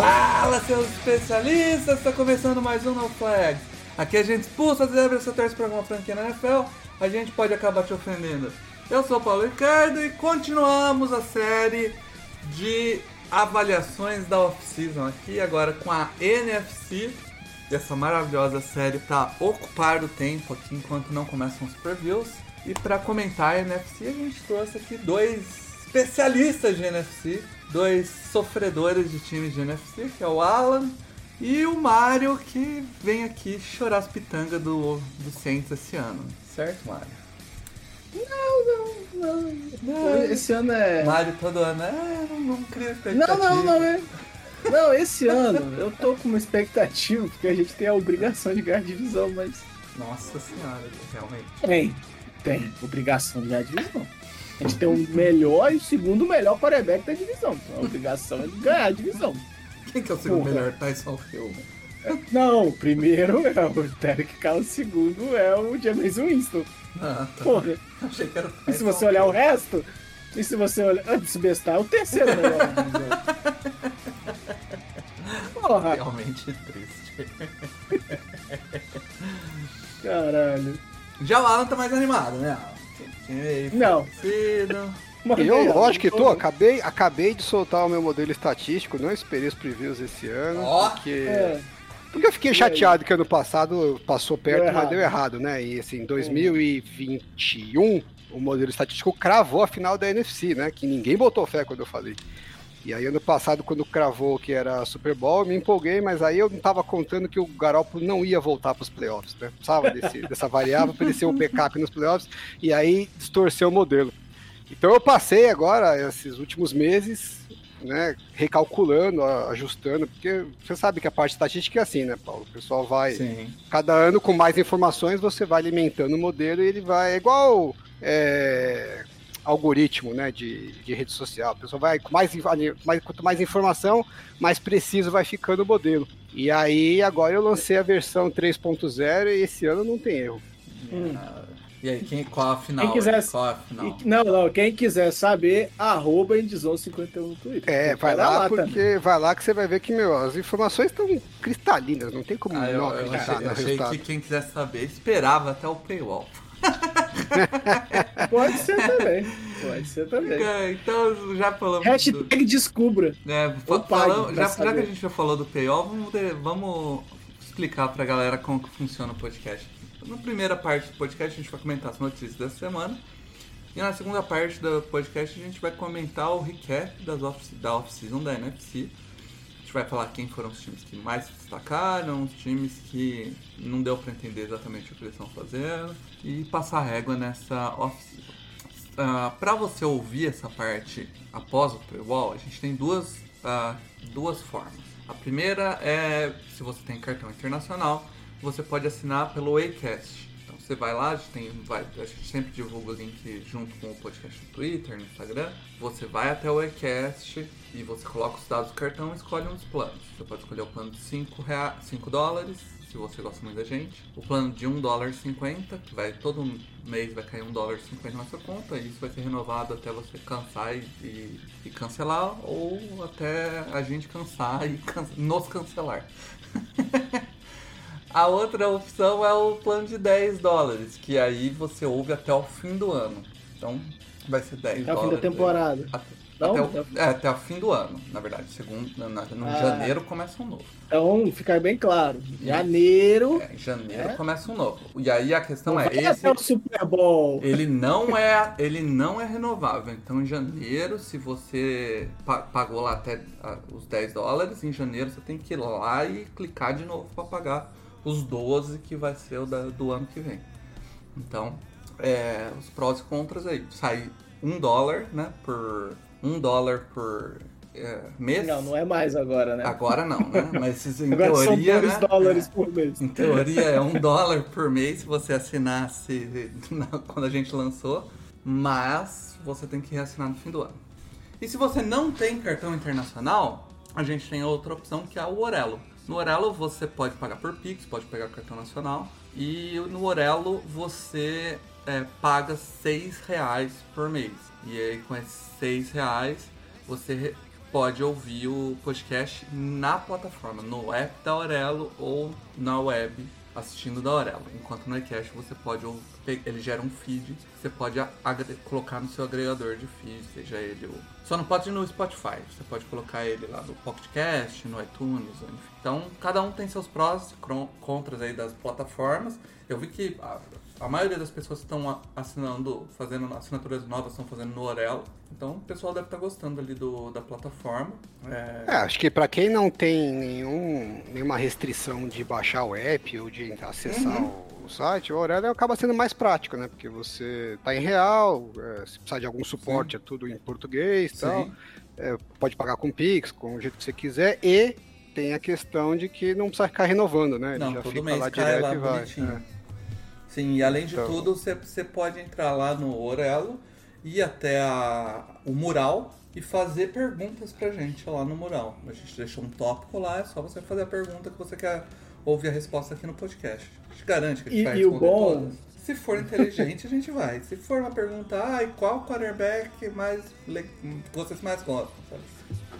Fala, seus especialistas! Está começando mais um No Flags. Aqui a gente expulsa as zebras se torce para alguma franquia na NFL, a gente pode acabar te ofendendo. Eu sou o Paulo Ricardo e continuamos a série de avaliações da off-season aqui agora com a NFC. Essa maravilhosa série para ocupar o tempo aqui enquanto não começam os previews. E para comentar a NFC, a gente trouxe aqui dois especialistas de NFC, dois sofredores de times de NFC, que é o Alan e o Mario, que vem aqui chorar as pitangas do, do Saints esse ano. Certo, Mario? Não, não, não. Não. Esse ano é. Mario todo ano, é, não, não cria expectativa. Não, não, não é. Não, esse ano eu tô com uma expectativa, porque a gente tem a obrigação de ganhar divisão, mas. Nossa senhora, realmente. Tem, tem obrigação de ganhar divisão. A gente tem o melhor e o segundo melhor quarterback da divisão. Então a obrigação é ganhar a divisão. Quem que é o segundo Porra. melhor Tyson Hill? Não, o primeiro é o Derek Carr, o segundo é o James Winston. Ah, tá. Porra. Achei que era o E se Tyson você olhar o Hill. resto, e se você olhar. Antes de bestar, é o terceiro melhor. Porra, Realmente triste. caralho. Já o Alan tá mais animado, né? Alan? Aí Não. Mas, Eu, lógico que tô, acabei, acabei de soltar o meu modelo estatístico, não esperei os previews esse ano, Ó. porque, É, porque eu fiquei chateado que ano passado passou perto, Deu mas deu errado, né? E assim, em 2021, o modelo estatístico cravou a final da NFC, né? Que ninguém botou fé quando eu falei. E aí ano passado, quando cravou que era Super Bowl, eu me empolguei, mas aí eu não tava contando que o Garoppolo não ia voltar para os playoffs, né? Precisava desse, dessa variável para ele ser um backup nos playoffs, e aí distorceu o modelo. Então eu passei agora, esses últimos meses, né, recalculando, ajustando, porque você sabe que a parte estatística é assim, né, Paulo? O pessoal vai, Sim. cada ano com mais informações, você vai alimentando o modelo e ele vai, é igual é, algoritmo, né, de, de rede social. A pessoa vai, com mais, mais, quanto mais informação, mais preciso vai ficando o modelo. E aí, agora eu lancei a versão 3.0 e esse ano não tem erro. Hum. E aí, quem, qual a final? Quem quiser- Qual a final? E- não, não, quem quiser saber, arroba Endzone51 no Twitter. É, vai lá, também. porque vai lá que você vai ver que, meu, as informações estão cristalinas, não tem como Ah, eu, não eu acreditar achei, no achei que quem quisesse saber esperava até o paywall. Pode ser também. Pode ser também. Então, já falamos do... Hashtag descubra. É, falamos- já, já que a gente já falou do paywall, vamos, de- vamos explicar pra galera como que funciona o podcast. Na primeira parte do podcast a gente vai comentar as notícias dessa semana. E na segunda parte do podcast a gente vai comentar o recap das off, da off-season da NFC. A gente vai falar quem foram os times que mais se destacaram, os times que não deu pra entender exatamente o que eles estão fazendo. E passar régua nessa off-season. Ah, para você ouvir essa parte após o paywall, a gente tem duas, ah, duas formas. A primeira é, se você tem cartão internacional, você pode assinar pelo Acast. Você vai lá, a gente, tem, vai, a gente sempre divulga o link junto com o podcast no Twitter, no Instagram. Você vai até o Acast e você coloca os dados do cartão e escolhe um dos planos. Você pode escolher o plano de 5, rea- 5 dólares, se você gosta muito da gente. O plano de 1 dólar e 50, que vai todo mês vai cair 1 dólar e 50 na sua conta, e isso vai ser renovado até você cansar e, e- e cancelar, ou até a gente cansar e can- nos cancelar. a outra opção é o plano de 10 dólares, que aí você ouve até o fim do ano. Então vai ser 10 Até o fim dólares. da temporada. Até, Não? até o, Até é, até o fim do ano, na verdade. Segundo, na- no Ah. janeiro começa um novo. Então, ficar bem claro. Janeiro. É, em janeiro É? começa um novo. E aí a questão não é, vai esse até o Super Bowl. ele não é ele não é renovável. Então em janeiro, se você pa- pagou lá até ah, os 10 dólares, em janeiro você tem que ir lá e clicar de novo para pagar os 12 que vai ser o da- do ano que vem. Então, é, os prós e contras aí. Sai um dólar, né, por, um dólar por é, mês. Não, não é mais agora, né? Agora não, né? Mas em agora teoria, são 2 né? dólares por mês. Em teoria é um dólar por mês se você assinasse na- quando a gente lançou, mas você tem que reassinar no fim do ano. E se você não tem cartão internacional, a gente tem outra opção que é o Orelo. No Orelo você pode pagar por Pix, pode pegar cartão nacional. E no Orelo você é, paga 6 reais por mês. E aí com esses 6 reais você pode ouvir o podcast na plataforma, no app da Aurelo ou na web assistindo da Aurelo. Enquanto no iCast você pode ele gera um feed você pode colocar no seu agregador de feed, seja ele o só não pode ir no Spotify, você pode colocar ele lá no Pocketcast, no iTunes, enfim. Então, cada um tem seus prós e contras aí das plataformas. Eu vi que a, a maioria das pessoas que estão assinando, fazendo assinaturas novas, estão fazendo no Orelo. Então, o pessoal deve estar gostando ali do, da plataforma. É, É, acho que pra quem não tem nenhum, nenhuma restrição de baixar o app ou de acessar Uhum. o site, o Aurélio acaba sendo mais prático, né? Porque você tá em real, é, se precisar de algum suporte, é tudo em português e tal. sim. É, pode pagar com Pix, com o jeito que você quiser, e tem a questão de que não precisa ficar renovando, né? Ele Não, já todo fica mês lá direto lá e vai. bonitinho. é. Sim, e além de Então- tudo, você, você pode entrar lá no Orelo, ir até a, o mural e fazer perguntas pra gente lá no mural. A gente deixou um tópico lá, é só você fazer a pergunta que você quer ouvir a resposta aqui no podcast. A gente garante que a gente E- vai e o responder bom- todas. Se for inteligente, a gente vai. Se for uma pergunta, ai, qual quarterback mais le- que vocês mais gostam? sabe?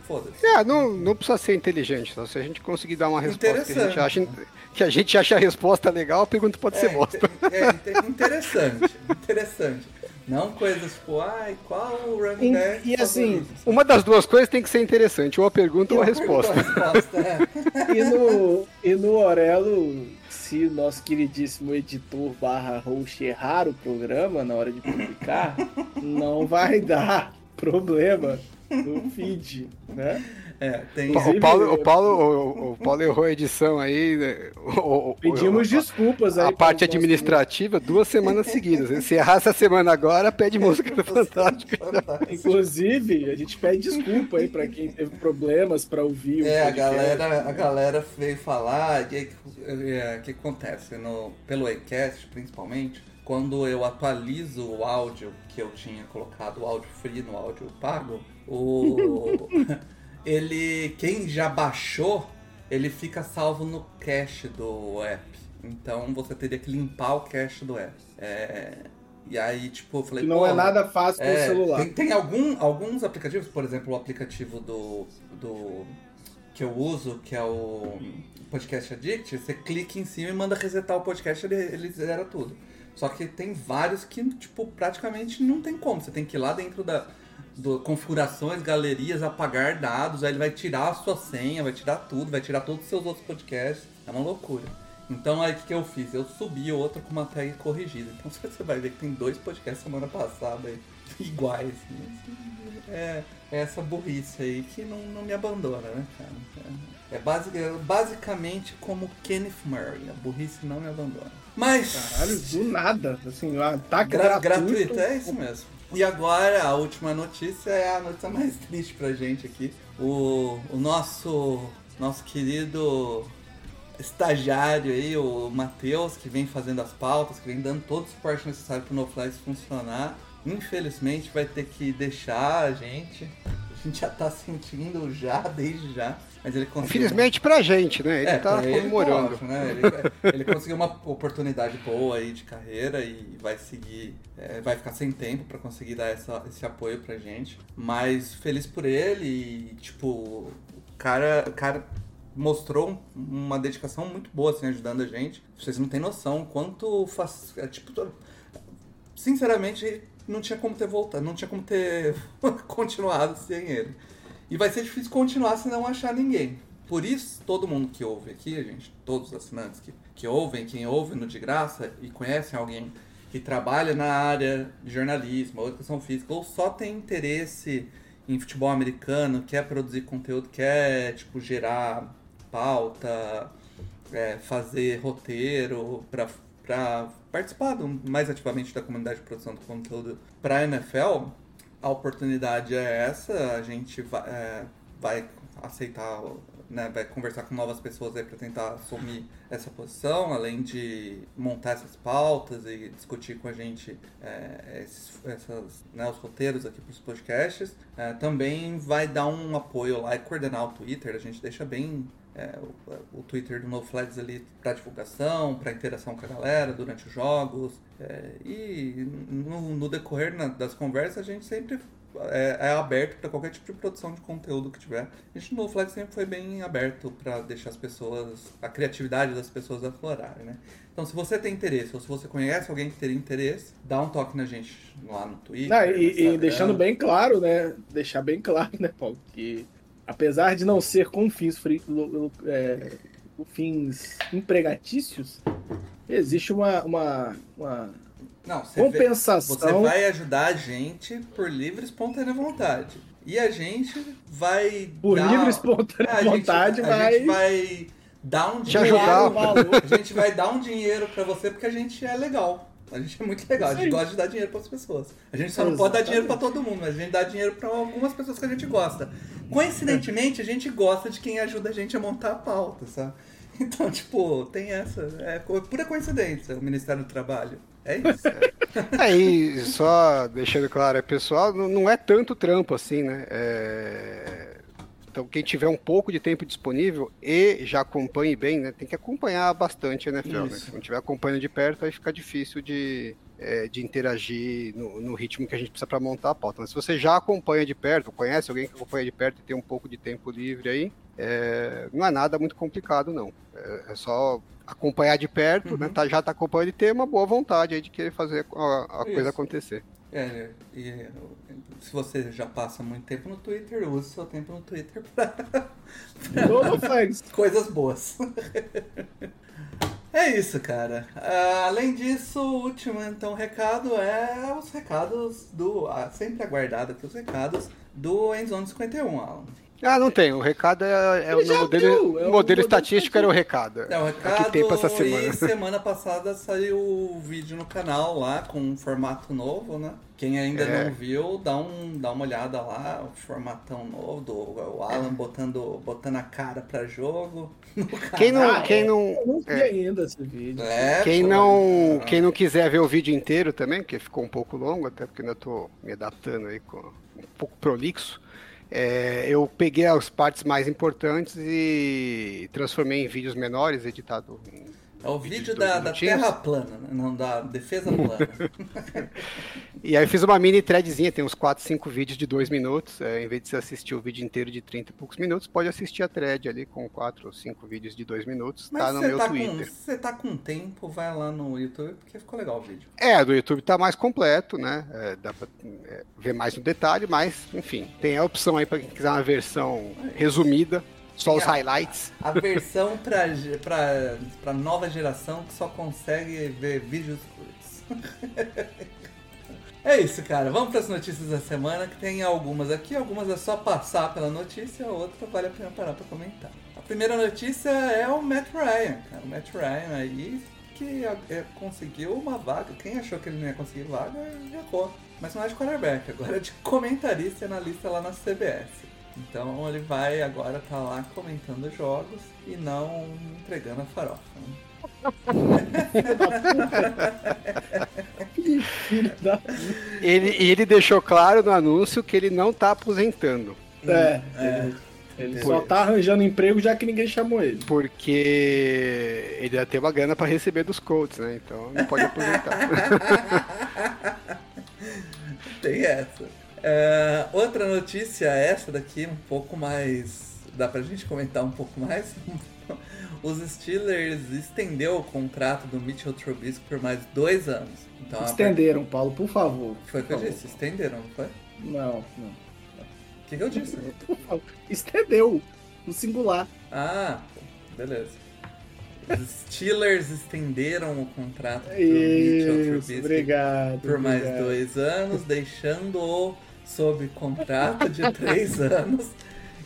Foda-se. É, não, não precisa ser inteligente, só se a gente conseguir dar uma resposta que a gente acha, que a, gente acha a resposta legal, a pergunta pode ser bosta. é, inte- interessante, interessante. Não coisas tipo, ai, qual o running E- back e assim, favorito? Uma das duas coisas tem que ser interessante, ou a pergunta ou a resposta. resposta, é. E no, e no Orelo, se o nosso queridíssimo editor barra host errar o programa na hora de publicar, não vai dar problema no feed, né? É, tem. O Paulo, o, Paulo, o, o Paulo errou a edição aí. né? O- o- Pedimos o- desculpas aí. A parte administrativa, duas semanas seguidas. Se errar essa semana agora, pede música do Fantástico. Fantástico. Inclusive, a gente pede desculpa aí pra quem teve problemas pra ouvir o É, a galera, a galera veio falar, o que, que- é, que acontece no, pelo iCast, principalmente, quando eu atualizo o áudio que eu tinha colocado, o áudio free no áudio pago, o, ele, quem já baixou, ele fica salvo no cache do app. Então você teria que limpar o cache do app. É, e aí, tipo, eu falei, não "Pô, é nada fácil no é, celular. Tem, tem algum, alguns aplicativos, por exemplo, o aplicativo do, do que eu uso, que é o Podcast Addict, você clica em cima e manda resetar o podcast, ele, ele zera tudo. Só que tem vários que, tipo, praticamente não tem como. Você tem que ir lá dentro da do, configurações, galerias, apagar dados, aí ele vai tirar a sua senha, vai tirar tudo, vai tirar todos os seus outros podcasts. É uma loucura. Então aí o que eu fiz? Eu subi outro com uma tag corrigida. Então você vai ver que tem dois podcasts semana passada aí, iguais. assim. É, é essa burrice aí que não, não me abandona, né, cara? É, é basic- é basicamente como Kenneth Murray. A burrice não me abandona. Mas. Caralho, do nada. Assim, um ataque Gra- gratuito. gratuito, é isso mesmo. E agora, a última notícia é a notícia mais triste pra gente aqui. O, o nosso, nosso querido estagiário aí, o Matheus, que vem fazendo as pautas, que vem dando todo o suporte necessário pro NoFlies funcionar, infelizmente vai ter que deixar a gente. A gente já tá sentindo já, desde já. Mas ele conseguiu. Infelizmente pra gente, né? Ele É, tá ele, comemorando. ótimo, né? Ele, ele conseguiu uma oportunidade boa aí de carreira e vai seguir, é, vai ficar sem tempo pra conseguir dar essa, esse apoio pra gente. Mas feliz por ele e, tipo, o cara, o cara mostrou uma dedicação muito boa, assim, ajudando a gente. Vocês não têm noção quanto faz. É, tipo, sinceramente, não tinha como ter voltado, não tinha como ter continuado sem ele. E vai ser difícil continuar se não achar ninguém. Por isso, todo mundo que ouve aqui, a gente, todos os assinantes que, que ouvem, quem ouve no de graça e conhecem alguém que trabalha na área de jornalismo ou educação física, ou só tem interesse em futebol americano, quer produzir conteúdo, quer tipo gerar pauta, é, fazer roteiro para participar do- mais ativamente da comunidade de produção do conteúdo para NFL, a oportunidade é essa, a gente vai, é, vai aceitar, né, vai conversar com novas pessoas aí para tentar assumir essa posição, além de montar essas pautas e discutir com a gente é, esses, essas, né, os roteiros aqui para os podcasts. É, também vai dar um apoio lá e coordenar o Twitter, a gente deixa bem é, o, o, Twitter do No Flags ali para divulgação, para interação com a galera durante os jogos. É, e no, no decorrer na, das conversas a gente sempre é, é aberto para qualquer tipo de produção de conteúdo que tiver. A gente no Flags sempre foi bem aberto para deixar as pessoas, a criatividade das pessoas aflorarem, né? Então, se você tem interesse ou se você conhece alguém que teria interesse, dá um toque na gente lá no Twitter. Não, e, e deixando bem claro, né? Deixar bem claro, né, Paulo, que apesar de não ser com fins, free, é, fins empregatícios, existe uma, uma, uma não, você compensação. Vê, você vai ajudar a gente por livre espontânea vontade. E a gente vai. Por dar... livre espontânea é, vontade, a vai. A gente vai dar um dinheiro. A gente vai dar um dinheiro para você porque a gente é legal. A gente é muito legal, a gente gosta de dar dinheiro para as pessoas. A gente só não pode dar dinheiro para todo mundo, mas a gente dá dinheiro para algumas pessoas que a gente gosta. Coincidentemente, a gente gosta de quem ajuda a gente a montar a pauta, sabe? Então, tipo, tem essa. É pura coincidência o Ministério do Trabalho. É isso. É, só deixando claro, é pessoal, não é tanto trampo assim, né? É... Então, quem tiver um pouco de tempo disponível e já acompanhe bem, né? Tem que acompanhar bastante a NFL, né? Se não estiver acompanhando de perto, aí fica difícil de, é, de interagir no, no, ritmo que a gente precisa para montar a pauta. Mas se você já acompanha de perto, conhece alguém que acompanha de perto e tem um pouco de tempo livre aí, é, não é nada muito complicado, não. É, é só acompanhar de perto, né? uhum. né? Tá, já está acompanhando e ter uma boa vontade aí de querer fazer a, a coisa acontecer. É, e se você já passa muito tempo no Twitter, use seu tempo no Twitter para pra coisas boas. é isso, cara. Uh, além disso, o último então recado é os recados do. Ah, sempre aguardado aqui os recados do Endzone 51, Alan. Ah, não tem. O recado é, é o modelo, é o modelo estatístico era o recado. É o recado. É que tem pra essa semana. E semana passada saiu o vídeo no canal lá com um formato novo, né? Quem ainda é. não viu, dá, um, dá uma olhada lá, o formatão novo do o Alan botando, botando a cara pra jogo. Quem não, quem não, eu não vi é. ainda esse vídeo. É, quem não, quem não quiser ver o vídeo inteiro também, porque ficou um pouco longo, até porque ainda tô me adaptando aí com um pouco prolixo. É, eu peguei as partes mais importantes e transformei em vídeos menores, editado em é o vídeo da, da Terra plana, né? não da defesa plana. e aí eu fiz uma mini threadzinha, tem uns 4, 5 vídeos de 2 minutos. É, em vez de você assistir o vídeo inteiro de 30 e poucos minutos, pode assistir a thread ali com 4 ou 5 vídeos de 2 minutos. Mas tá no meu tá Twitter. Se você tá com tempo, vai lá no YouTube, porque ficou legal o vídeo. É, do YouTube tá mais completo, né? É, dá pra é, ver mais no detalhe, mas, enfim, tem a opção aí para quem quiser uma versão resumida. Só os highlights. A, a versão pra, pra, pra nova geração que só consegue ver vídeos curtos. É isso, cara. Vamos para as notícias da semana, que tem algumas aqui. Algumas é só passar pela notícia, a outra vale a pena parar para comentar. A primeira notícia é o Matt Ryan, cara. O Matt Ryan aí que é, conseguiu uma vaga. Quem achou que ele não ia conseguir vaga, errou. Mas não é de quarterback, agora é de comentarista e analista lá na CBS. Então ele vai agora estar tá lá comentando jogos e não entregando a farofa. ele, ele deixou claro no anúncio que ele não está aposentando. É, é. Ele só tá arranjando emprego já que ninguém chamou ele. Porque ele já tem uma grana para receber dos Colts, né? Então não pode aposentar. tem essa. Uh, outra notícia, essa daqui, um pouco mais. dá pra gente comentar um pouco mais. Os Steelers estendeu o contrato do Mitchell Trubisky por mais dois anos. Então, Estenderam, Paulo, por favor. Foi o que eu disse, estenderam, não foi? Não, não. O que, que eu disse? Estendeu, no singular. Ah, beleza. Os Steelers estenderam o contrato do Mitchell Trubisky obrigado, por mais obrigado. dois anos, deixando-o sob contrato de 3 anos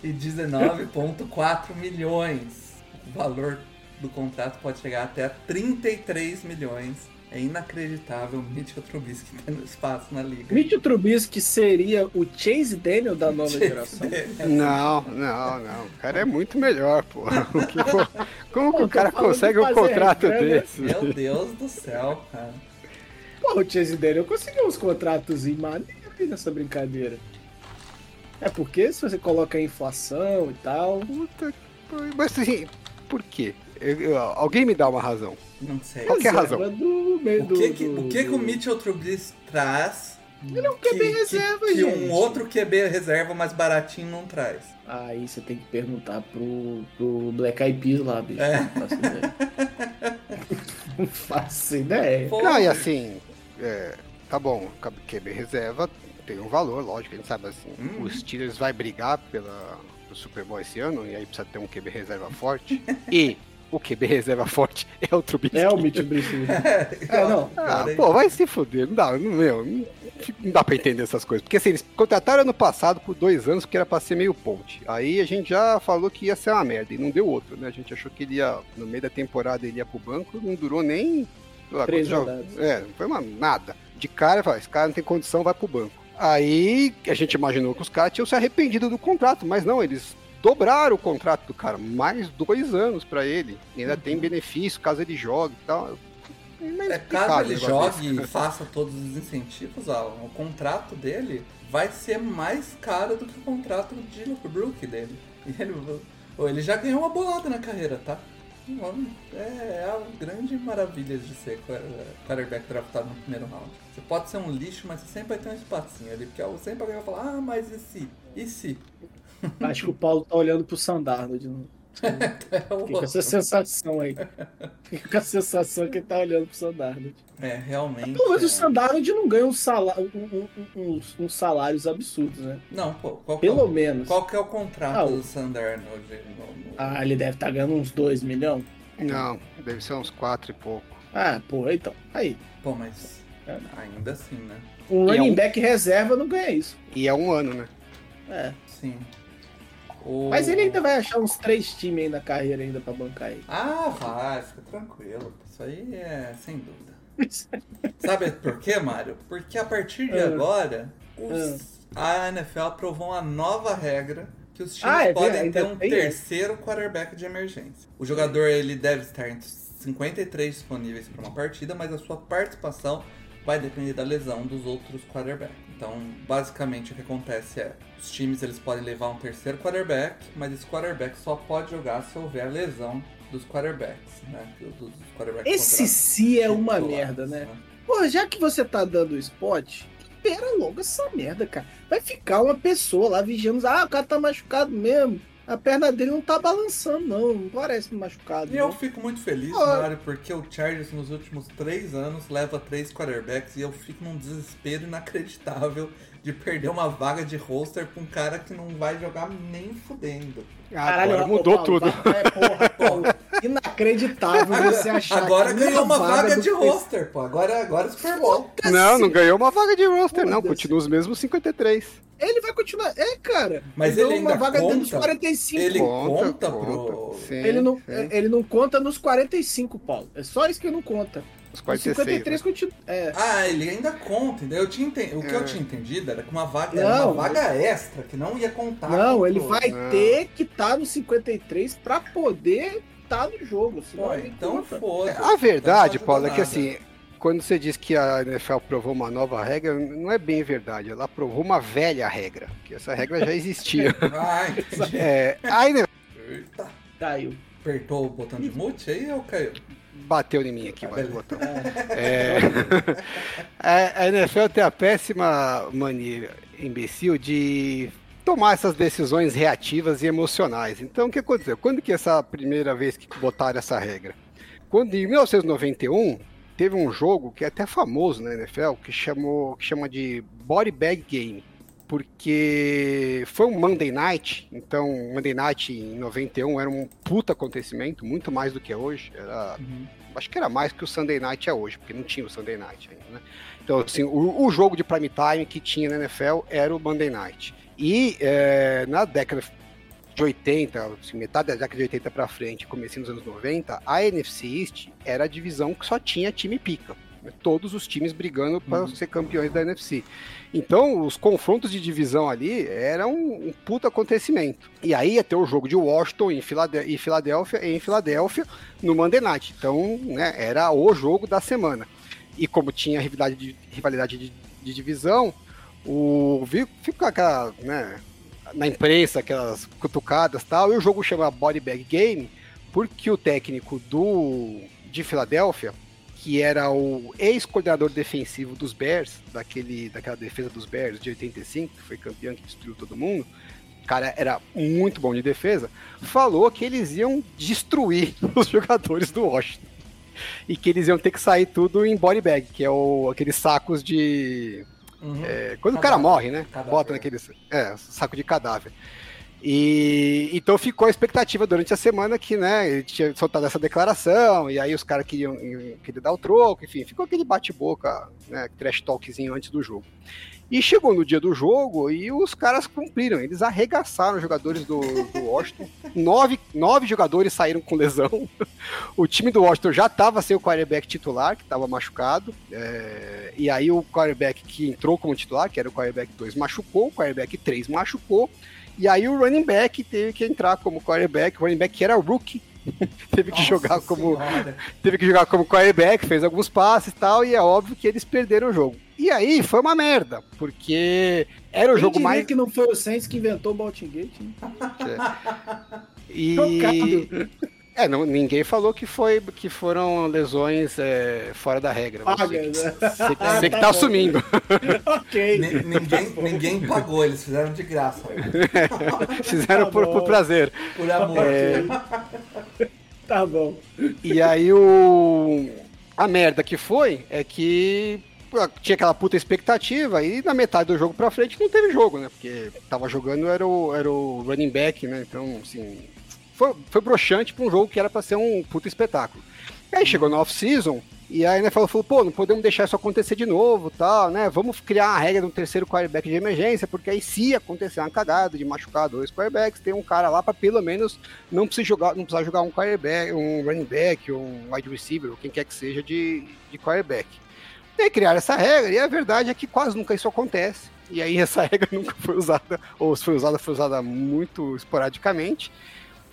e 19,4 milhões. O valor do contrato pode chegar até 33 milhões É inacreditável o Mitchell Trubisky tendo espaço na liga. Mitchell Trubisky seria o Chase Daniel da nova geração? Não, não, não. O cara é muito melhor, pô. Como que o cara consegue um contrato desse? Meu Deus do céu, cara. Pô, o Chase Daniel conseguiu uns contratos maneiros nessa brincadeira. É porque se você coloca a inflação e tal. Puta que. Mas assim, por quê? Eu- eu- alguém me dá uma razão. Não sei. Qual que é a reserva Do, meio O do, que que, do- o, que que o do- Mitchell Trubisky traz Ele é um QB reserva, que gente. um outro QB reserva mais baratinho não traz? Aí você tem que perguntar pro, pro Black Eyed Peas lá, bicho. É. Não faço ideia. Não faço ideia. Não, e assim, é, tá bom, QB reserva tem um valor, lógico, a gente sabe assim. Hum. Os Steelers vai brigar pela, pelo Super Bowl esse ano, e aí precisa ter um QB reserva forte. e o QB reserva forte é o Trubisky. É o Mitch Trubisky. É, não. Ah, pô, vai se fuder, não dá, não, meu, não, não dá pra entender essas coisas. Porque assim, eles contrataram ano passado por dois anos, porque era pra ser meio ponte. Aí a gente já falou que ia ser uma merda, e não deu outro, né? A gente achou que ele ia, no meio da temporada, ele ia pro banco, não durou nem. lá, Três rodadas. jogos. É, não foi uma, nada. De cara, fala, esse cara não tem condição, vai pro banco. Aí a gente imaginou que os caras tinham se arrependido do contrato, mas não, eles dobraram o contrato do cara, mais dois anos pra ele. E ainda tem benefício caso ele jogue e tal. É, inexplicável caso ele jogue e faça todos os incentivos, Alan, o contrato dele vai ser mais caro do que o contrato de Brook dele. E ele, ou ele já ganhou uma bolada na carreira, tá? É, é a grande maravilha de ser quar- quarterback draftado no primeiro round. Você pode ser um lixo, mas você sempre vai ter um espacinho ali, porque sempre alguém vai falar, ah, mas e se? E se? Acho que o Paulo tá olhando pro Sandarno de novo. É, o Fica essa sensação aí. Fica com a sensação que ele tá olhando pro Sandarno. é realmente. Pelo menos é. o Sandarno não ganha um salário, um- um- uns, uns salários absurdos, né? Não, pô, qual que, é Pelo menos. qual que é o contrato Ah, do Sandarno hoje? No, no- Ah, ele deve estar ganhando uns 2 milhões. Não, deve ser uns quatro e pouco. Ah, pô, então. Aí. Pô, mas É. ainda assim, né? Um E é running um- back reserva não ganha isso. E é um ano, né? É. Sim. O- Mas ele ainda vai achar uns três times aí na carreira ainda pra bancar ele. Ah, vai, fica tranquilo. Isso aí é sem dúvida. Sabe por quê, Mário? Porque a partir de Ah. agora, os- a NFL aprovou uma nova regra que os times Ah, é podem verdade, ter um terceiro quarterback de emergência. O jogador ele deve estar entre 53 disponíveis para uma partida, mas a sua participação vai depender da lesão dos outros quarterbacks. Então, basicamente o que acontece é, os times eles podem levar um terceiro quarterback, mas esse quarterback só pode jogar se houver a lesão dos quarterbacks, né? Dos quarterbacks Esse sim é uma merda, né? Pô, já que você tá dando spot, libera logo essa merda, cara. Vai ficar uma pessoa lá vigiando. Ah, o cara tá machucado mesmo. A perna dele não tá balançando, não. Não parece machucado. E eu não. fico muito feliz, Ah. Mário, porque o Chargers nos últimos três anos leva três quarterbacks e eu fico num desespero inacreditável de perder uma vaga de roster pra um cara que não vai jogar nem fudendo. Agora ô, mudou Paulo, tudo. vai- é, porra, Paulo, inacreditável você achar Agora que ganhou uma vaga, do de roster, pô. Agora, agora é Super Bowl. Não, não ganhou uma vaga de roster, não. Foda-se. Continua os mesmos 53. Ele vai continuar. É, cara. Mas ele uma ainda vaga dentro dos conta? 45. Ele Conta, conta, conta. Sim, Ele não, sim. ele não conta nos 45, Paulo. É só isso que ele não conta. Os Os 46. 53 né? continua. É. Ah, ele ainda conta, entendeu? Eu tinha enten- O que eu É. tinha entendido era que uma vaga era Não, uma vaga extra, que não ia contar. Não, ele vai Não. ter que estar no 53 pra poder estar no jogo. Senão Pô, ele então conta. foda. A verdade, Não Paulo, é que assim, quando você diz que a NFL aprovou uma nova regra, não é bem verdade. Ela aprovou uma velha regra, que essa regra já existia. Ah, entendi. é, a NFL Eita. Caiu. Apertou o botão de mute aí ou caiu? Bateu em mim aqui, vai, beleza. botão. É, a, a NFL tem a péssima mania, imbecil, de tomar essas decisões reativas e emocionais. Então, o que aconteceu? Quando que essa primeira vez que botaram essa regra? Quando em 1991 teve um jogo que é até famoso na NFL, que chamou, que chama de Body Bag Game. Porque foi um Monday Night, então Monday Night em 91 era um puta acontecimento, muito mais do que é hoje. Era acho que era mais que o Sunday Night é hoje, porque não tinha o Sunday Night ainda, né? Então, assim, o, o jogo de prime time que tinha na NFL era o Monday Night. E é, na década de 80, assim, metade da década de 80 pra frente, comecinho dos anos 90, a NFC East era a divisão que só tinha time pica. Todos os times brigando para uhum. ser campeões da NFC. Então, os confrontos de divisão ali eram um, um puto acontecimento. E aí ia ter o jogo de Washington em Filadélfia, em Filadélfia, em Filadélfia no Monday Night. Então, né, era o jogo da semana. E como tinha rivalidade de, rivalidade de, de divisão, o fica aquela, né, na imprensa, aquelas cutucadas tal, e o jogo chama Body Bag Game, porque o técnico do de Filadélfia, que era o ex-coordenador defensivo dos Bears, daquele, daquela defesa dos Bears de 85, que foi campeão, que destruiu todo mundo, o cara era muito bom de defesa, falou que eles iam destruir os jogadores do Washington. E que eles iam ter que sair tudo em body bag, que é o, aqueles sacos de Uhum. É, quando cadáver. o cara morre, né? Cadáver. Bota naquele é, saco de cadáver. E então ficou a expectativa durante a semana que, né, ele tinha soltado essa declaração, e aí os caras queriam, queriam dar o troco, enfim, ficou aquele bate-boca, né, trash talkzinho antes do jogo. E chegou no dia do jogo e os caras cumpriram. Eles arregaçaram os jogadores do, do Washington. nove, nove jogadores saíram com lesão. O time do Washington já estava sem o quarterback titular, que estava machucado. É, e aí o quarterback que entrou como titular, que era o quarterback 2, machucou. O quarterback 3 machucou. E aí o running back teve que entrar como quarterback. O running back que era rookie teve que Nossa jogar como senhora. teve que jogar como quarterback, fez alguns passes e tal, e é óbvio que eles perderam o jogo. E aí foi uma merda, porque era o Quem jogo mais que não foi o Saints que inventou o Baltingate, né? É. E é, não, ninguém falou que foi que foram lesões é, fora da regra. Paga, você, né? você, você ah, que tá, tá assumindo. ok. N ninguém, ninguém pagou, eles fizeram de graça. É, fizeram tá por, por, prazer. Por amor. É... Tá bom. E aí o a merda que foi é que tinha aquela puta expectativa e na metade do jogo pra frente não teve jogo, né? Porque tava jogando era o, era o running back, né? Então, assim, foi, foi broxante pra um jogo que era pra ser um puta espetáculo. E aí chegou no off-season, e aí a NFL falou, pô, não podemos deixar isso acontecer de novo, tal, né? Vamos criar a regra do terceiro quarterback de emergência, porque aí se acontecer uma cagada de machucar dois quarterbacks, tem um cara lá para pelo menos não precisar jogar, não precisar jogar um quarterback, um running back, um wide receiver, ou quem quer que seja de, de quarterback. E aí criaram essa regra, e a verdade é que quase nunca isso acontece. E aí essa regra nunca foi usada, ou se foi usada, foi usada muito esporadicamente.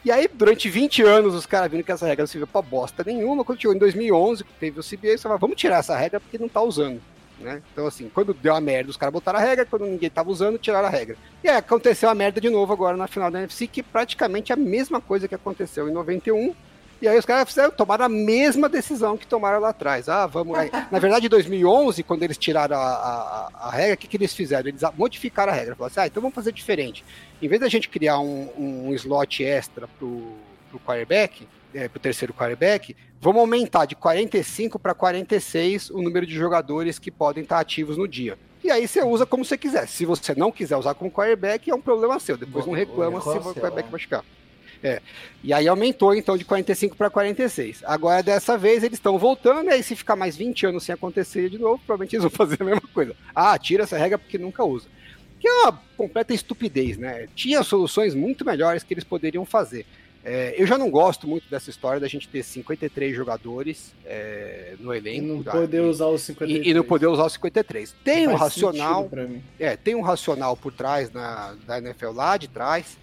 E aí, durante 20 anos, os caras viram que essa regra não serviu pra bosta nenhuma. Quando chegou em 2011, teve o CBA, eles falaram, vamos tirar essa regra porque não tá usando. Né? Então, assim, quando deu a merda, os caras botaram a regra, quando ninguém tava usando, tiraram a regra. E aí aconteceu a merda de novo agora na final da NFC, que praticamente é a mesma coisa que aconteceu em 91, e aí os caras fizeram, tomaram a mesma decisão que tomaram lá atrás. Ah, vamos. Aí. Na verdade, em 2011, quando eles tiraram a, a, a regra, o que, que eles fizeram? Eles modificaram a regra. Falaram assim, ah, então vamos fazer diferente. Em vez da gente criar um, um slot extra pro, pro quarterback, é, pro terceiro quarterback, vamos aumentar de 45 para 46 o número de jogadores que podem estar ativos no dia. E aí você usa como você quiser. Se você não quiser usar como quarterback, é um problema seu. Depois não reclama se o quarterback machucar. É. E aí aumentou então de 45 para 46. Agora dessa vez eles estão voltando, e aí se ficar mais 20 anos sem acontecer de novo, provavelmente eles vão fazer a mesma coisa. Ah, tira essa regra porque nunca usa. Que é uma completa estupidez, né? Tinha soluções muito melhores que eles poderiam fazer. É, eu já não gosto muito dessa história da gente ter 53 jogadores é, no elenco. E não tá? poder usar os 53. E, e, não poder usar os 53. Tem um racional. É, tem um racional por trás na, da NFL lá de trás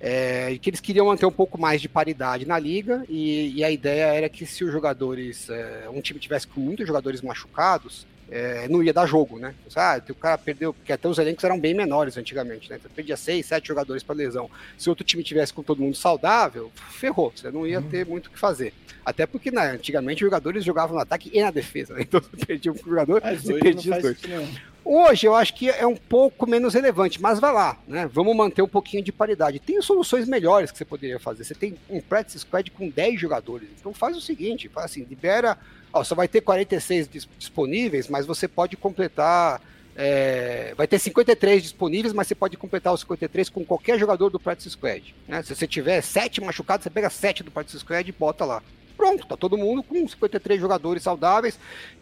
é, que eles queriam manter um pouco mais de paridade na liga e, e a ideia era que se os jogadores, é, um time tivesse com muitos jogadores machucados, é, não ia dar jogo, né? Ah, o cara perdeu, porque até os elencos eram bem menores antigamente, né? Você perdia seis, sete jogadores para lesão. Se outro time tivesse com todo mundo saudável, ferrou, você não ia uhum. ter muito o que fazer. Até porque né, antigamente os jogadores jogavam no ataque e na defesa, né? então você perdia um jogador e perdia os dois. Hoje eu acho que é um pouco menos relevante, mas vai lá, né? Vamos manter um pouquinho de paridade. Tem soluções melhores que você poderia fazer. Você tem um practice squad com 10 jogadores. Então faz o seguinte, faz assim, libera, ó, só vai ter 46 disponíveis, mas você pode completar é, vai ter 53 disponíveis, mas você pode completar os 53 com qualquer jogador do Practice Squad. Né? Se você tiver 7 machucados, você pega 7 do Practice Squad e bota lá. Pronto, tá todo mundo com 53 jogadores saudáveis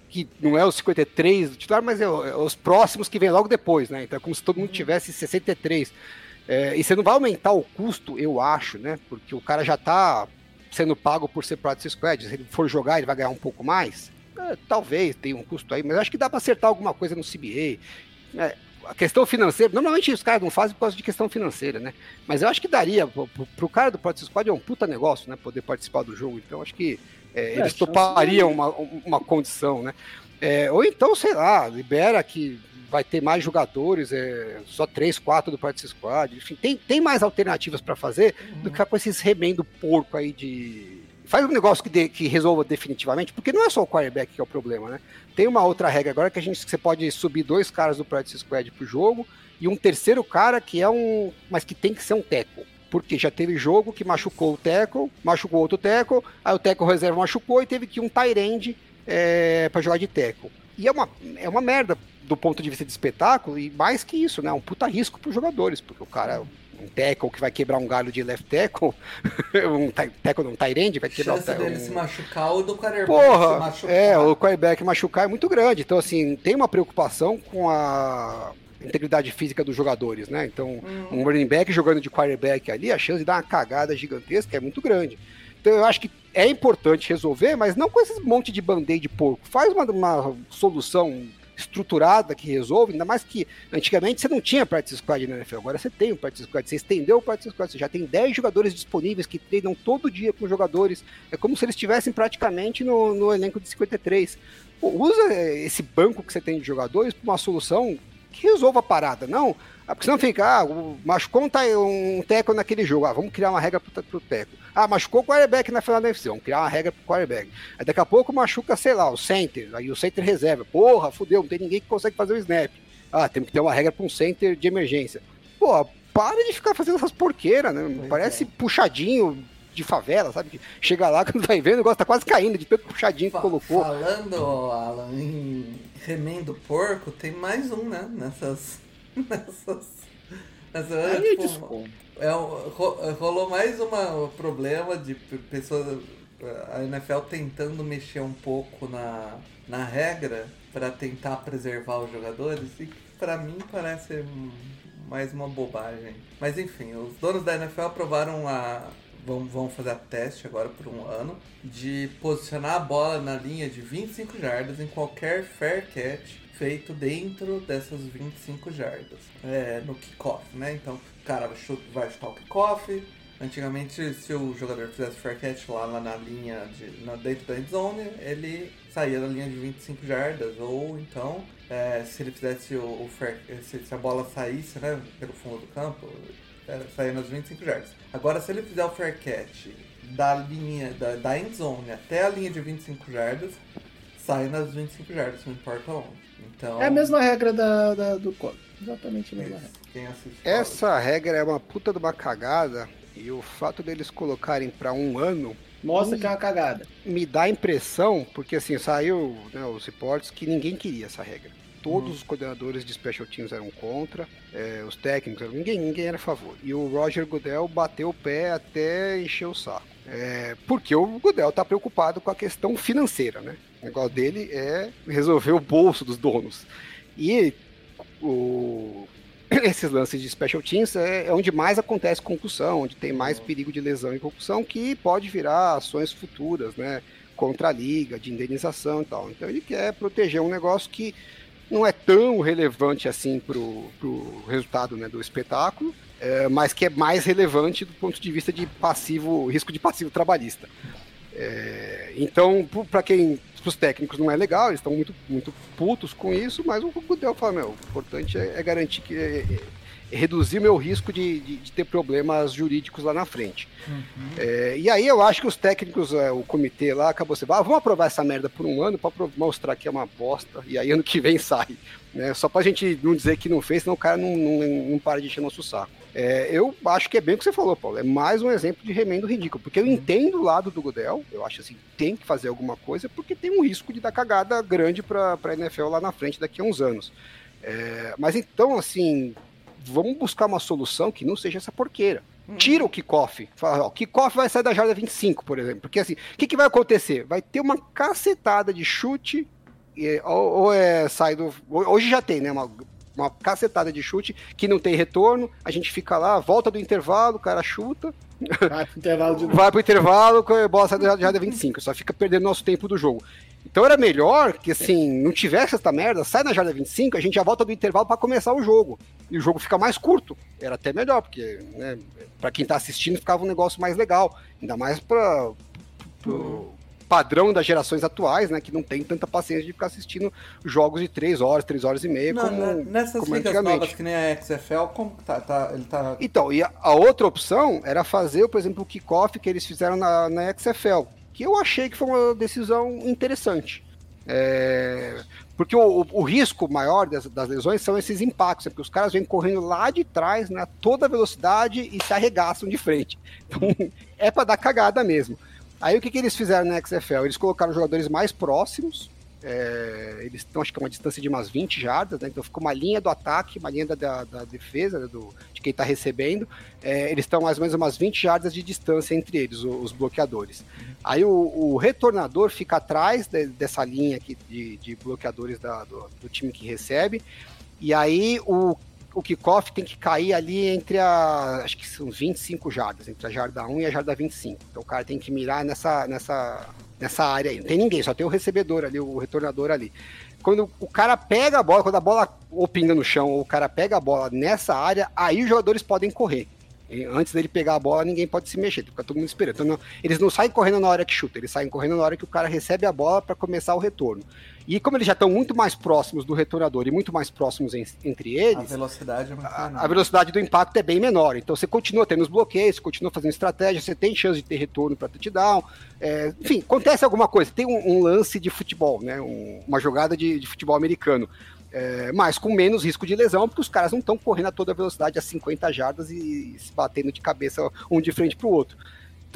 que não é os 53 do titular, mas é, é, os próximos que vem logo depois, né? Então é como se todo mundo uhum. tivesse 63. É, e você não vai aumentar o custo, eu acho, né? Porque o cara já tá sendo pago por ser practice squad. Se ele for jogar, ele vai ganhar um pouco mais. é, talvez tenha um custo aí, mas acho que dá para acertar alguma coisa no CBA. É, a questão financeira, normalmente os caras não fazem por causa de questão financeira, né? Mas eu acho que daria, pro, pro cara do Practice Squad é um puta negócio, né? Poder participar do jogo. Então acho que é, é eles topariam uma, uma condição, né? É, ou então, sei lá, libera que vai ter mais jogadores, é, só três, quatro do Practice Squad. Enfim, tem, tem mais alternativas para fazer uhum. do que com esses remendo porco aí de. Faz um negócio que, de, que resolva definitivamente, porque não é só o quarterback que é o problema, né? Tem uma outra regra agora que a gente que você pode subir dois caras do Practice Squad pro jogo e um terceiro cara que é um. mas que tem que ser um teco. Porque já teve jogo que machucou o tackle, machucou outro tackle, aí o tackle reserva machucou e teve que ir um Tyrande é, para jogar de tackle. E é uma, é uma merda do ponto de vista de espetáculo, e mais que isso, né? Um puta risco para os jogadores, porque o cara um tackle que vai quebrar um galho de left tackle, um tackle um tight vai quebrar Chance o tackle. dele um... se machucar ou do quarterback Porra, se machucar. É, o quarterback machucar é muito grande. Então, assim, tem uma preocupação com a integridade física dos jogadores, né? Então, um running back jogando de quarterback ali, a chance de dar uma cagada gigantesca é muito grande. Então, eu acho que é importante resolver, mas não com esse monte de band-aid porco. Faz uma, uma solução estruturada que resolve, ainda mais que antigamente você não tinha practice squad na NFL, agora você tem o practice squad, você estendeu o practice squad, você já tem 10 jogadores disponíveis que treinam todo dia com jogadores, é como se eles estivessem praticamente no, no elenco de 53. Pô, usa esse banco que você tem de jogadores para uma solução que resolva a parada, não ah, porque senão fica, ah, machucou um, um teco naquele jogo, ah, vamos criar uma regra pro, pro teco. Ah, machucou o quarterback na final da UFC, vamos criar uma regra pro quarterback. Aí daqui a pouco machuca, sei lá, o center, aí o center reserva. Porra, fudeu, não tem ninguém que consegue fazer o snap. Ah, temos que ter uma regra para um center de emergência. Pô, para de ficar fazendo essas porqueiras, né? Pois Parece é. puxadinho de favela, sabe? Chega lá, quando vai ver, o negócio tá quase caindo de tanto puxadinho que colocou. Falando, Alan, em remendo porco, tem mais um, né? Nessas nessas. nessas tipo, é, rolou mais um problema de pessoas. A NFL tentando mexer um pouco na, na regra para tentar preservar os jogadores e para mim parece mais uma bobagem. Mas enfim, os donos da NFL aprovaram a. Vão, vão fazer a teste agora por um ano de posicionar a bola na linha de 25 jardas em qualquer fair catch feito dentro dessas 25 jardas, é, no kickoff, né? Então, o cara vai chutar o kickoff. Antigamente, se o jogador fizesse fair catch lá, lá na linha, de, na, dentro da end zone, ele saía da linha de 25 jardas. Ou então, é, se ele fizesse o, o fair, se, se, a bola saísse né, pelo fundo do campo, saía nas 25 jardas. Agora, se ele fizer o fair catch da linha da, da end zone até a linha de 25 jardas, sai nas 25 jardas, não importa onde. Então... É a mesma regra da, da do código. Exatamente a mesma regra. Essa regra é uma puta de uma cagada e o fato deles colocarem para um ano mostra que é uma cagada. Me dá a impressão, porque assim, saiu né, os reportes que ninguém queria essa regra. Todos hum. os coordenadores de special teams eram contra, é, os técnicos, ninguém, ninguém era a favor. E o Roger Goodell bateu o pé até encher o saco. É, porque o Goodell está preocupado com a questão financeira, né? O negócio dele é resolver o bolso dos donos. E o, esses lances de special teams é, é, onde mais acontece concussão, onde tem mais perigo de lesão e concussão, que pode virar ações futuras, né? Contra a liga, de indenização e tal. Então ele quer proteger um negócio que não é tão relevante assim para o resultado né, do espetáculo, é, mas que é mais relevante do ponto de vista de passivo, risco de passivo trabalhista. É, então, para quem os técnicos não é legal, eles estão muito, muito putos com isso, mas o Gudel fala, meu, o importante é, é garantir que é, é reduzir meu risco de, de, de, ter problemas jurídicos lá na frente. Uhum. É, e aí eu acho que os técnicos, é, o comitê lá acabou assim, ah, vamos aprovar essa merda por um ano para mostrar que é uma bosta, e aí ano que vem sai. Né? Só para a gente não dizer que não fez, senão o cara não, não, não para de encher nosso saco. É, eu acho que é bem o que você falou, Paulo. É mais um exemplo de remendo ridículo. Porque eu uhum. entendo o lado do Godel. Eu acho assim, tem que fazer alguma coisa, porque tem um risco de dar cagada grande para a NFL lá na frente daqui a uns anos. É, mas então, assim, vamos buscar uma solução que não seja essa porqueira. Uhum. Tira o kickoff. Fala, ó, kickoff vai sair da jarda 25, por exemplo. Porque assim, o que, que vai acontecer? Vai ter uma cacetada de chute, ou, ou é sai do. Hoje já tem, né? Uma uma cacetada de chute que não tem retorno, a gente fica lá, volta do intervalo, o cara chuta. Vai pro intervalo de Vai pro intervalo, a bola sai da jarda 25, só fica perdendo nosso tempo do jogo. Então era melhor que, assim, não tivesse essa merda, sai na jarda 25, a gente já volta do intervalo para começar o jogo. E o jogo fica mais curto. Era até melhor, porque, né, pra quem tá assistindo ficava um negócio mais legal. Ainda mais pra, pro padrão das gerações atuais, né, que não tem tanta paciência de ficar assistindo jogos de 3 horas, 3 horas e meia, Não, como, nessas como ligas novas que nem a XFL, como que tá, tá? Ele tá. Então, e a, a outra opção era fazer, por exemplo, o kickoff que eles fizeram na, na XFL, que eu achei que foi uma decisão interessante. É, porque o, o- risco maior das, das lesões são esses impactos, é porque os caras vêm correndo lá de trás, né, toda velocidade e se arregaçam de frente. Então, é para dar cagada mesmo. Aí o que, que eles fizeram na XFL? Eles colocaram jogadores mais próximos, é, eles estão, acho que, a uma distância de umas 20 jardas, né? Então ficou uma linha do ataque, uma linha da, da, defesa, né, do, de quem está recebendo. É, eles estão mais ou menos umas 20 jardas de distância entre eles, o- os, bloqueadores. Aí o, o retornador fica atrás de- dessa linha aqui de, de bloqueadores da- do, do time que recebe. E aí o, o kickoff tem que cair ali entre a. Acho que são 25 jardas, entre a jarda 1 e a jarda 25. Então o cara tem que mirar nessa, nessa, nessa área aí. Não tem ninguém, só tem o recebedor ali, o retornador ali. Quando o cara pega a bola, quando a bola ou pinga no chão, ou o cara pega a bola nessa área, aí os jogadores podem correr. Antes dele pegar a bola, ninguém pode se mexer, fica todo mundo esperando. Então, não- eles não saem correndo na hora que chuta, eles saem correndo na hora que o cara recebe a bola para começar o retorno. E como eles já estão muito mais próximos do retornador e muito mais próximos en- entre A eles, velocidade é a, a velocidade do impacto é bem menor. Então você continua tendo os bloqueios, continua fazendo estratégia, você tem chance de ter retorno para touchdown. É, enfim, acontece alguma coisa. Tem um, um lance de futebol, né? Um- uma jogada de, de futebol americano. É, mas com menos risco de lesão, porque os caras não estão correndo a toda velocidade a 50 jardas e se batendo de cabeça um de frente para o outro.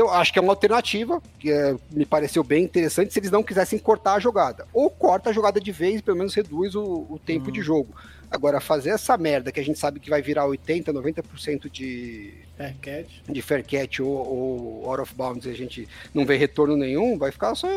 Então, acho que é uma alternativa, que é, me pareceu bem interessante, se eles não quisessem cortar a jogada. Ou corta a jogada de vez, pelo menos reduz o, o tempo de jogo. Agora, fazer essa merda que a gente sabe que vai virar 80%, 90% de, Fair catch. de fair catch ou, ou out of bounds e a gente não vê retorno nenhum, vai ficar só.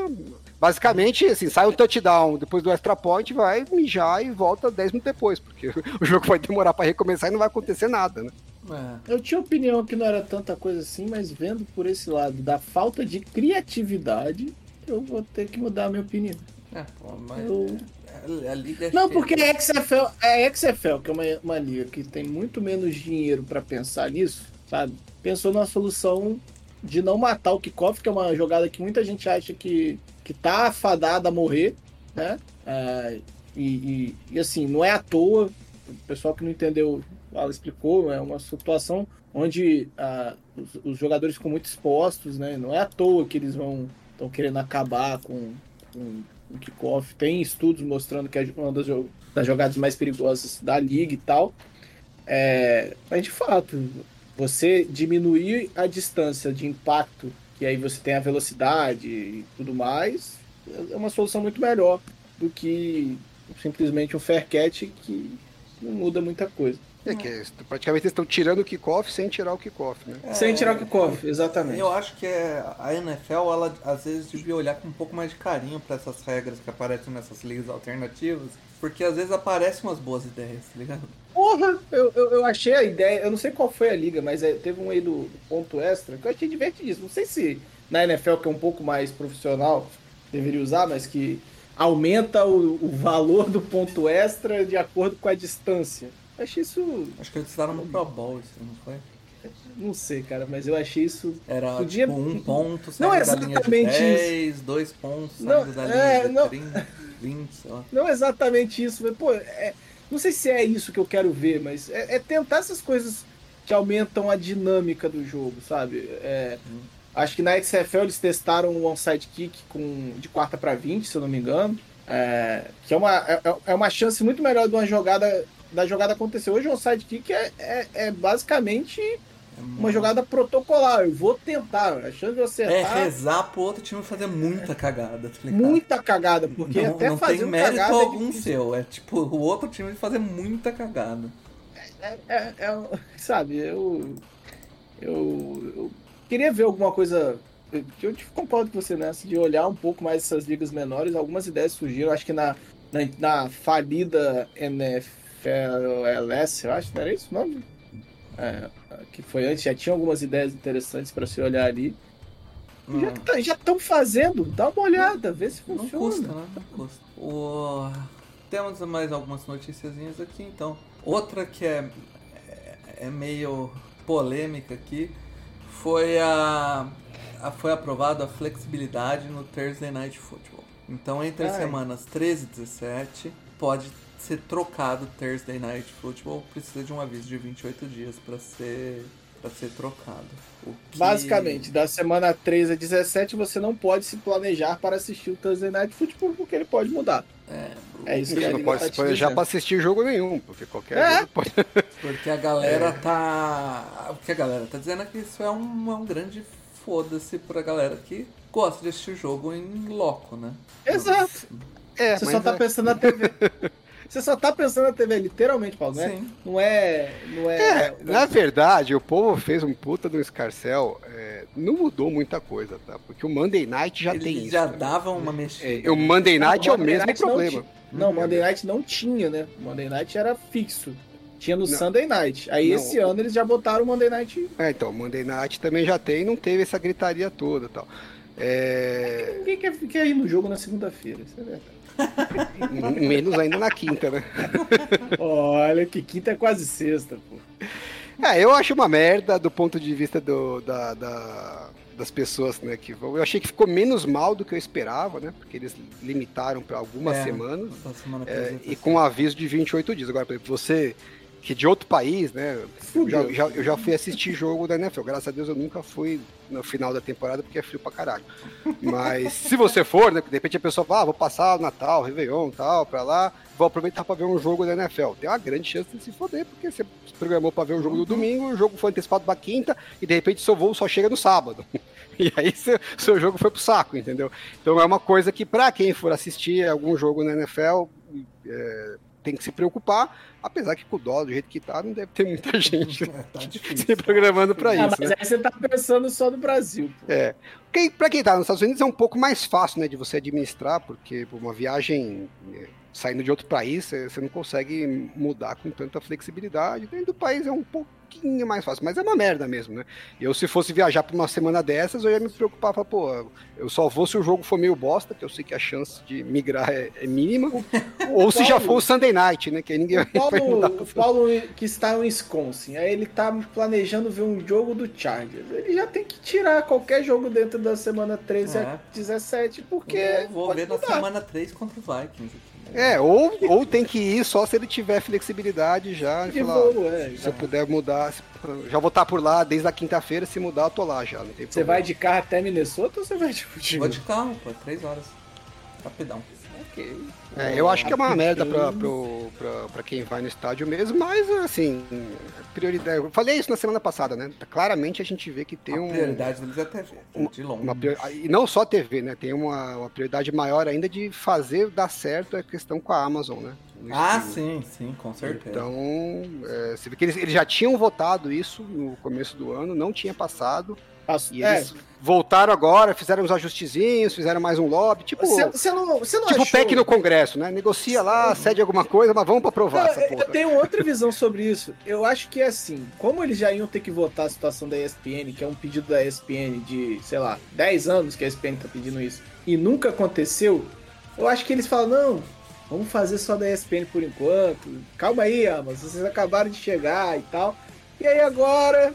Basicamente, assim, sai um touchdown depois do extra point, vai mijar e volta 10 minutos depois, porque o jogo vai demorar para recomeçar e não vai acontecer nada, né? É. Eu tinha opinião que não era tanta coisa assim, mas vendo por esse lado da falta de criatividade, eu vou ter que mudar a minha opinião. É, pô, mas Eu- a, a é Não, porque a XFL, a XFL, que é uma, uma liga que tem muito menos dinheiro pra pensar nisso, sabe? Pensou numa solução de não matar o kickoff, que é uma jogada que muita gente acha que, que tá afadada a morrer, né? Ah, e, e, e, assim, não é à toa, o pessoal que não entendeu, ela explicou, é uma situação onde ah, os, os jogadores ficam muito expostos, né? Não é à toa que eles vão estão querendo acabar com, com o kickoff. Tem estudos mostrando que é uma das, das jogadas mais perigosas da liga e tal. É, mas de fato, você diminuir a distância de impacto, que aí você tem a velocidade e tudo mais, é uma solução muito melhor do que simplesmente um fair catch que não muda muita coisa. É que é, praticamente eles estão tirando o kickoff sem tirar o kickoff, né? É, Sem tirar o kickoff, exatamente. Eu acho que é, a NFL, ela às vezes devia olhar com um pouco mais de carinho pra essas regras que aparecem nessas ligas alternativas, porque às vezes aparecem umas boas ideias, tá ligado? Porra, eu, eu, eu achei a ideia, eu não sei qual foi a liga, mas é, teve um aí do, do ponto extra que eu achei divertidíssimo. Não sei se na NFL, que é um pouco mais profissional, deveria usar, mas que aumenta o, o valor do ponto extra de acordo com a distância. Achei isso. Acho que eles usaram no Pro Bowl isso, não foi? Não sei, cara, mas eu achei isso. Era Podia- tipo um ponto Não saindo é da linha de exatamente 10, dois pontos Não, da linha é, de não. 30, 20, sei lá. Não é exatamente isso, mas, pô, é- não sei se é isso que eu quero ver, mas é, é tentar essas coisas que aumentam a dinâmica do jogo, sabe? É, Acho que na XFL eles testaram um onside kick com, de quarta para 20, se eu não me engano. É, que é uma, é, é uma chance muito melhor de uma jogada da jogada acontecer. Hoje o onside kick é, é, é basicamente É uma jogada protocolar. Eu vou tentar. A chance de eu É acertar rezar pro outro time fazer muita cagada, tá muita cagada, porque não, até não fazendo tem mérito cagada é algum difícil. seu. É tipo o outro time fazer muita cagada. é, é- é- sabe, eu, eu, eu queria ver alguma coisa. Eu, eu concordo com você nessa, de olhar um pouco mais essas ligas menores. Algumas ideias surgiram, acho que na, na, na falida NFLS, eu acho, não era isso o nome? É, que foi antes, já tinha algumas ideias interessantes para se olhar ali. Já estão tá, fazendo, dá uma olhada, vê se Não funciona. custa, né? Não custa. O... Temos mais algumas noticiazinhas aqui, então. Outra que é, é, é meio polêmica aqui foi a, a foi aprovada a flexibilidade no Thursday Night Football. Então, entre as semanas 13 e 17, pode ser trocado Thursday Night Football, precisa de um aviso de 28 dias para ser para ser trocado. O que- Basicamente, da semana 13 a 17, você não pode se planejar para assistir o Thursday Night Football, porque ele pode mudar. É, É isso que Você não pode tá se planejar pra assistir jogo nenhum, porque qualquer É. jogo pode. Porque a galera tá. O que a galera tá dizendo é que isso é um, é um grande foda-se pra galera que gosta de assistir jogo em loco, né? Exato. É, Você mas só tá é- pensando na TV. Você só tá pensando na TV, literalmente, Paulo. Não é, Sim. não é. Não é, É, na verdade, o povo fez um puta do escarcel. é, não mudou muita coisa, tá? Porque o Monday Night já Eles tem isso. já né? davam uma mexida. É, o Monday Night é o Monday mesmo Night não problema. Não, Monday Night não tinha, né? Monday Night era fixo. Tinha no Não. Sunday Night. Aí Não. esse ano eles já botaram o Monday Night. É, então, o Monday Night também já tem, não teve essa gritaria toda e tal. É, Ninguém quer, quer ir no jogo na segunda-feira. Isso é verdade. menos ainda na quinta, né? Olha, que quinta é quase sexta, pô. É, eu acho uma merda do ponto de vista do, da, da- das pessoas, né, que vão. Eu achei que ficou menos mal do que eu esperava, né? Porque eles limitaram para algumas É. semanas. Semana é, e com aviso de 28 dias. Agora, por exemplo, você que é de outro país, né? Eu já, já- eu já fui assistir jogo da NFL. Graças a Deus eu nunca fui no final da temporada porque é frio pra caralho. Mas se você for, né? De repente a pessoa fala, ah, vou passar o Natal, Réveillon tal, pra lá, vou aproveitar pra ver um jogo da NFL. Tem uma grande chance de se foder, porque você se programou pra ver o jogo do domingo, o jogo foi antecipado pra quinta, e de repente seu voo só chega no sábado. E aí seu, seu jogo foi pro saco, entendeu? Então é uma coisa que, pra quem for assistir algum jogo na NFL, é, tem que se preocupar, apesar que com o dólar do jeito que tá, não deve ter muita gente Tá difícil. se programando pra Ah, isso. mas né? aí você tá pensando só no Brasil. pô. É. Quem, pra quem tá nos Estados Unidos é um pouco mais fácil, né, de você administrar, porque por uma viagem é, saindo de outro país, você não consegue mudar com tanta flexibilidade. Dentro do país é um pouquinho mais fácil, mas é uma merda mesmo, né? Eu, se fosse viajar por uma semana dessas, eu ia me preocupar, falar, pô, eu só vou se o jogo for meio bosta, que eu sei que a chance de migrar é, é mínima, ou se já Paulo- for o Sunday Night, né, que aí ninguém O vai mudar. Paulo, o Paulo que está no Wisconsin, aí ele tá planejando ver um jogo do Chargers. Ele já tem que tirar qualquer jogo dentro da semana 13 É. a 17, porque. Eu vou ver na mudar. semana 3 contra os Vikings aqui. né? É, ou, ou tem que ir só se ele tiver flexibilidade já. e De falar, voo, é. Se eu puder mudar, já vou estar por lá desde a quinta-feira, se mudar eu tô lá já, não tem Você problema. vai de carro até Minnesota ou você vai de futebol? Vou de carro, pô, 3 horas. Rapidão. Ok. É, eu acho que é uma merda pra, pro- pra, pra quem vai no estádio mesmo, mas assim, prioridade. Eu falei isso na semana passada, né? Claramente a gente vê que tem a um. prioridade deles é a TV, uma- de longe. Uma E não só a TV, né? Tem uma, uma prioridade maior ainda de fazer dar certo a questão com a Amazon, né? No Ah, streaming. sim, sim, com certeza. Então, é, você vê que eles, eles já tinham votado isso no começo do ano, não tinha passado. Passo- E é, eles voltaram agora, fizeram uns ajustezinhos, fizeram mais um lobby, tipo, você, você não, você não tipo achou... PEC no Congresso, né? Negocia lá, cede alguma coisa, mas vamos pra aprovar Não, essa eu, porra. eu tenho outra visão sobre isso. Eu acho que é assim, como eles já iam ter que votar a situação da ESPN, que é um pedido da ESPN de, sei lá, 10 anos que a ESPN tá pedindo isso, e nunca aconteceu, eu acho que eles falam, não, vamos fazer só da ESPN por enquanto. Calma aí, Amazon, vocês acabaram de chegar e tal. E aí agora,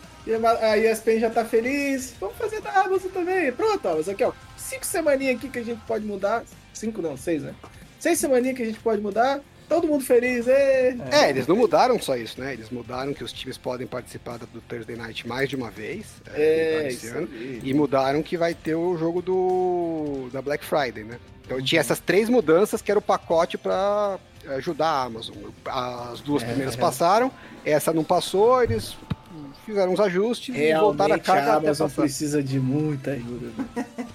a ESPN já tá feliz, vamos fazer da Amazon também. Pronto, Amazon, aqui ó, cinco semaninhas aqui que a gente pode mudar. Cinco não, seis, né? Seis semaninhas que a gente pode mudar. Todo mundo feliz, ê! É, eles não mudaram só isso, né? Eles mudaram que os times podem participar do Thursday Night mais de uma vez é, É, esse ano. aí. E mudaram que vai ter o jogo do da Black Friday, né? Então tinha essas três mudanças que era o pacote para ajudar a Amazon. As duas É. primeiras passaram, essa não passou, eles fizeram uns ajustes e voltaram a Realmente carga a Amazon precisa de muita ajuda. né?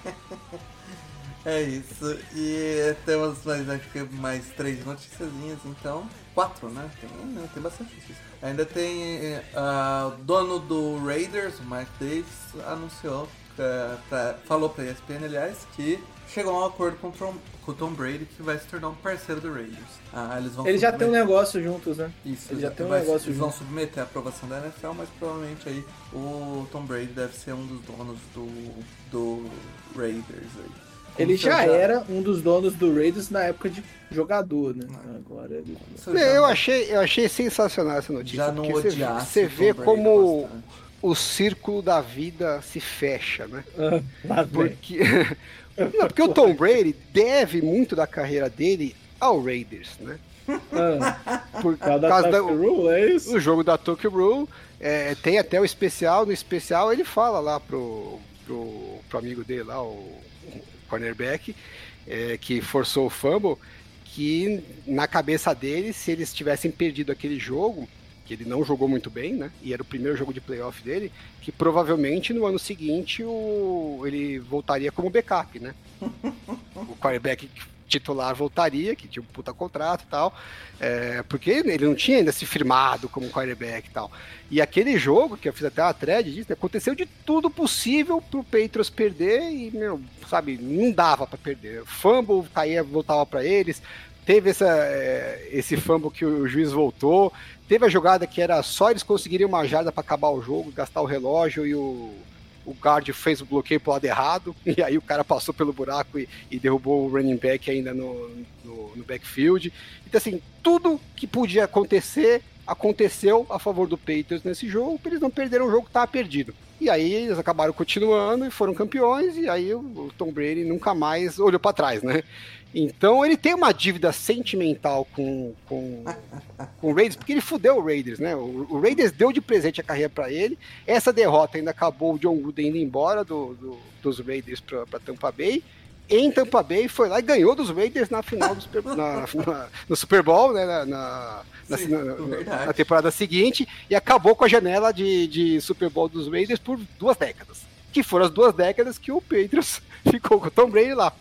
É isso. E temos mais, acho que mais três noticiazinhas, então. Quatro, né? Tem, não, tem bastante notícia. Ainda tem ah, o dono do Raiders, o Mike Davis, anunciou é, pra- falou pra ESPN, aliás, que chegou a um acordo com o, Tom, com o Tom Brady que vai se tornar um parceiro do Raiders. Ah, eles vão Eles já têm um negócio juntos, né? Isso, Eles já têm um vai- negócio Eles vão junto. submeter a aprovação da NFL, mas provavelmente aí o Tom Brady deve ser um dos donos do, do Raiders aí. Ele eu já era um dos donos do Raiders na época de jogador, né? Agora ele. eu Eu achei, eu achei sensacional essa notícia. já não porque você, odiasse você vê como o círculo da vida se fecha, né? Ah. Porque, não, porque o Tom Brady deve muito da carreira dele ao Raiders, né? Ah, Por causa da da, Rule, é isso? o jogo da Tokyo Rule, é, tem até o especial, no especial ele fala lá pro, pro, pro amigo dele lá, o cornerback, é, que forçou o fumble, que na cabeça dele, se eles tivessem perdido aquele jogo, que ele não jogou muito bem, né? E era o primeiro jogo de playoff dele, que provavelmente no ano seguinte o, ele voltaria como backup, né? o quarterback titular voltaria, que tinha um puta contrato e tal, é, porque ele não tinha ainda se firmado como quarterback e tal. E aquele jogo, que eu fiz até uma thread disso, aconteceu de tudo possível pro Patriots perder e, meu, sabe, não dava para perder. Fumble caía, voltava para eles, teve essa, é, esse fumble que o juiz voltou, teve a jogada que era só eles conseguirem uma jarda para acabar o jogo, gastar o relógio e o, o guard fez o bloqueio pro lado errado, e aí o cara passou pelo buraco e, e derrubou o running back ainda no, no, no backfield. Então, assim, tudo que podia acontecer, aconteceu a favor do Patriots nesse jogo, eles não perderam o jogo que estava perdido. E aí eles acabaram continuando e foram campeões, e aí o, Tom Brady nunca mais olhou para trás, né? Então ele tem uma dívida sentimental com, com, com o Raiders, porque ele fudeu o Raiders, né? O, o Raiders deu de presente a carreira para ele. Essa derrota ainda acabou o John Gruden indo embora do, do- dos Raiders para Tampa Bay. Em Tampa Bay foi lá e ganhou dos Raiders na final do Super, na- na- no Super Bowl, né? Na, na- Sim, na- verdade. na temporada seguinte e acabou com a janela de, de Super Bowl dos Raiders por duas décadas. Que foram as duas décadas que o Patriots ficou com o Tom Brady lá.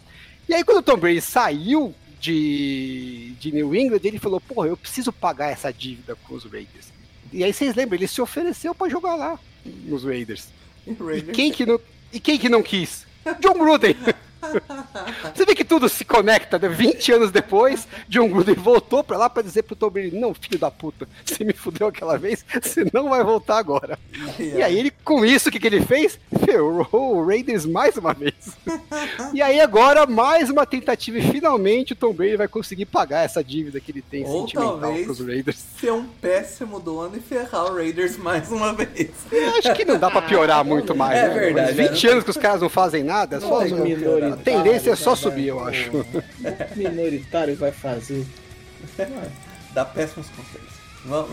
E aí, quando o Tom Brady saiu de, de New England, ele falou: Porra, eu preciso pagar essa dívida com os Raiders. E aí vocês lembram, ele se ofereceu para jogar lá nos Raiders. E o E Raiders- quem que não, e quem que não quis? John Gruden. Você vê que tudo se conecta, né? 20 anos depois, John Gruden voltou pra lá pra dizer pro Tom Brady, não, filho da puta, você me fudeu aquela vez, você não vai voltar agora. E aí ele, com isso, o que, que ele fez? Ferrou o Raiders mais uma vez. E aí agora, mais uma tentativa e finalmente o Tom Brady vai conseguir pagar essa dívida que ele tem Ou sentimental talvez- pros Raiders. ser um péssimo dono e ferrar o Raiders mais uma vez. Eu acho que não dá pra piorar muito mais, É né? verdade, 20 é. anos que os caras não fazem nada, é só tem como piorar. A tendência é só subir, eu acho. minoritário vai fazer. Dá péssimos conselhos. Vamos,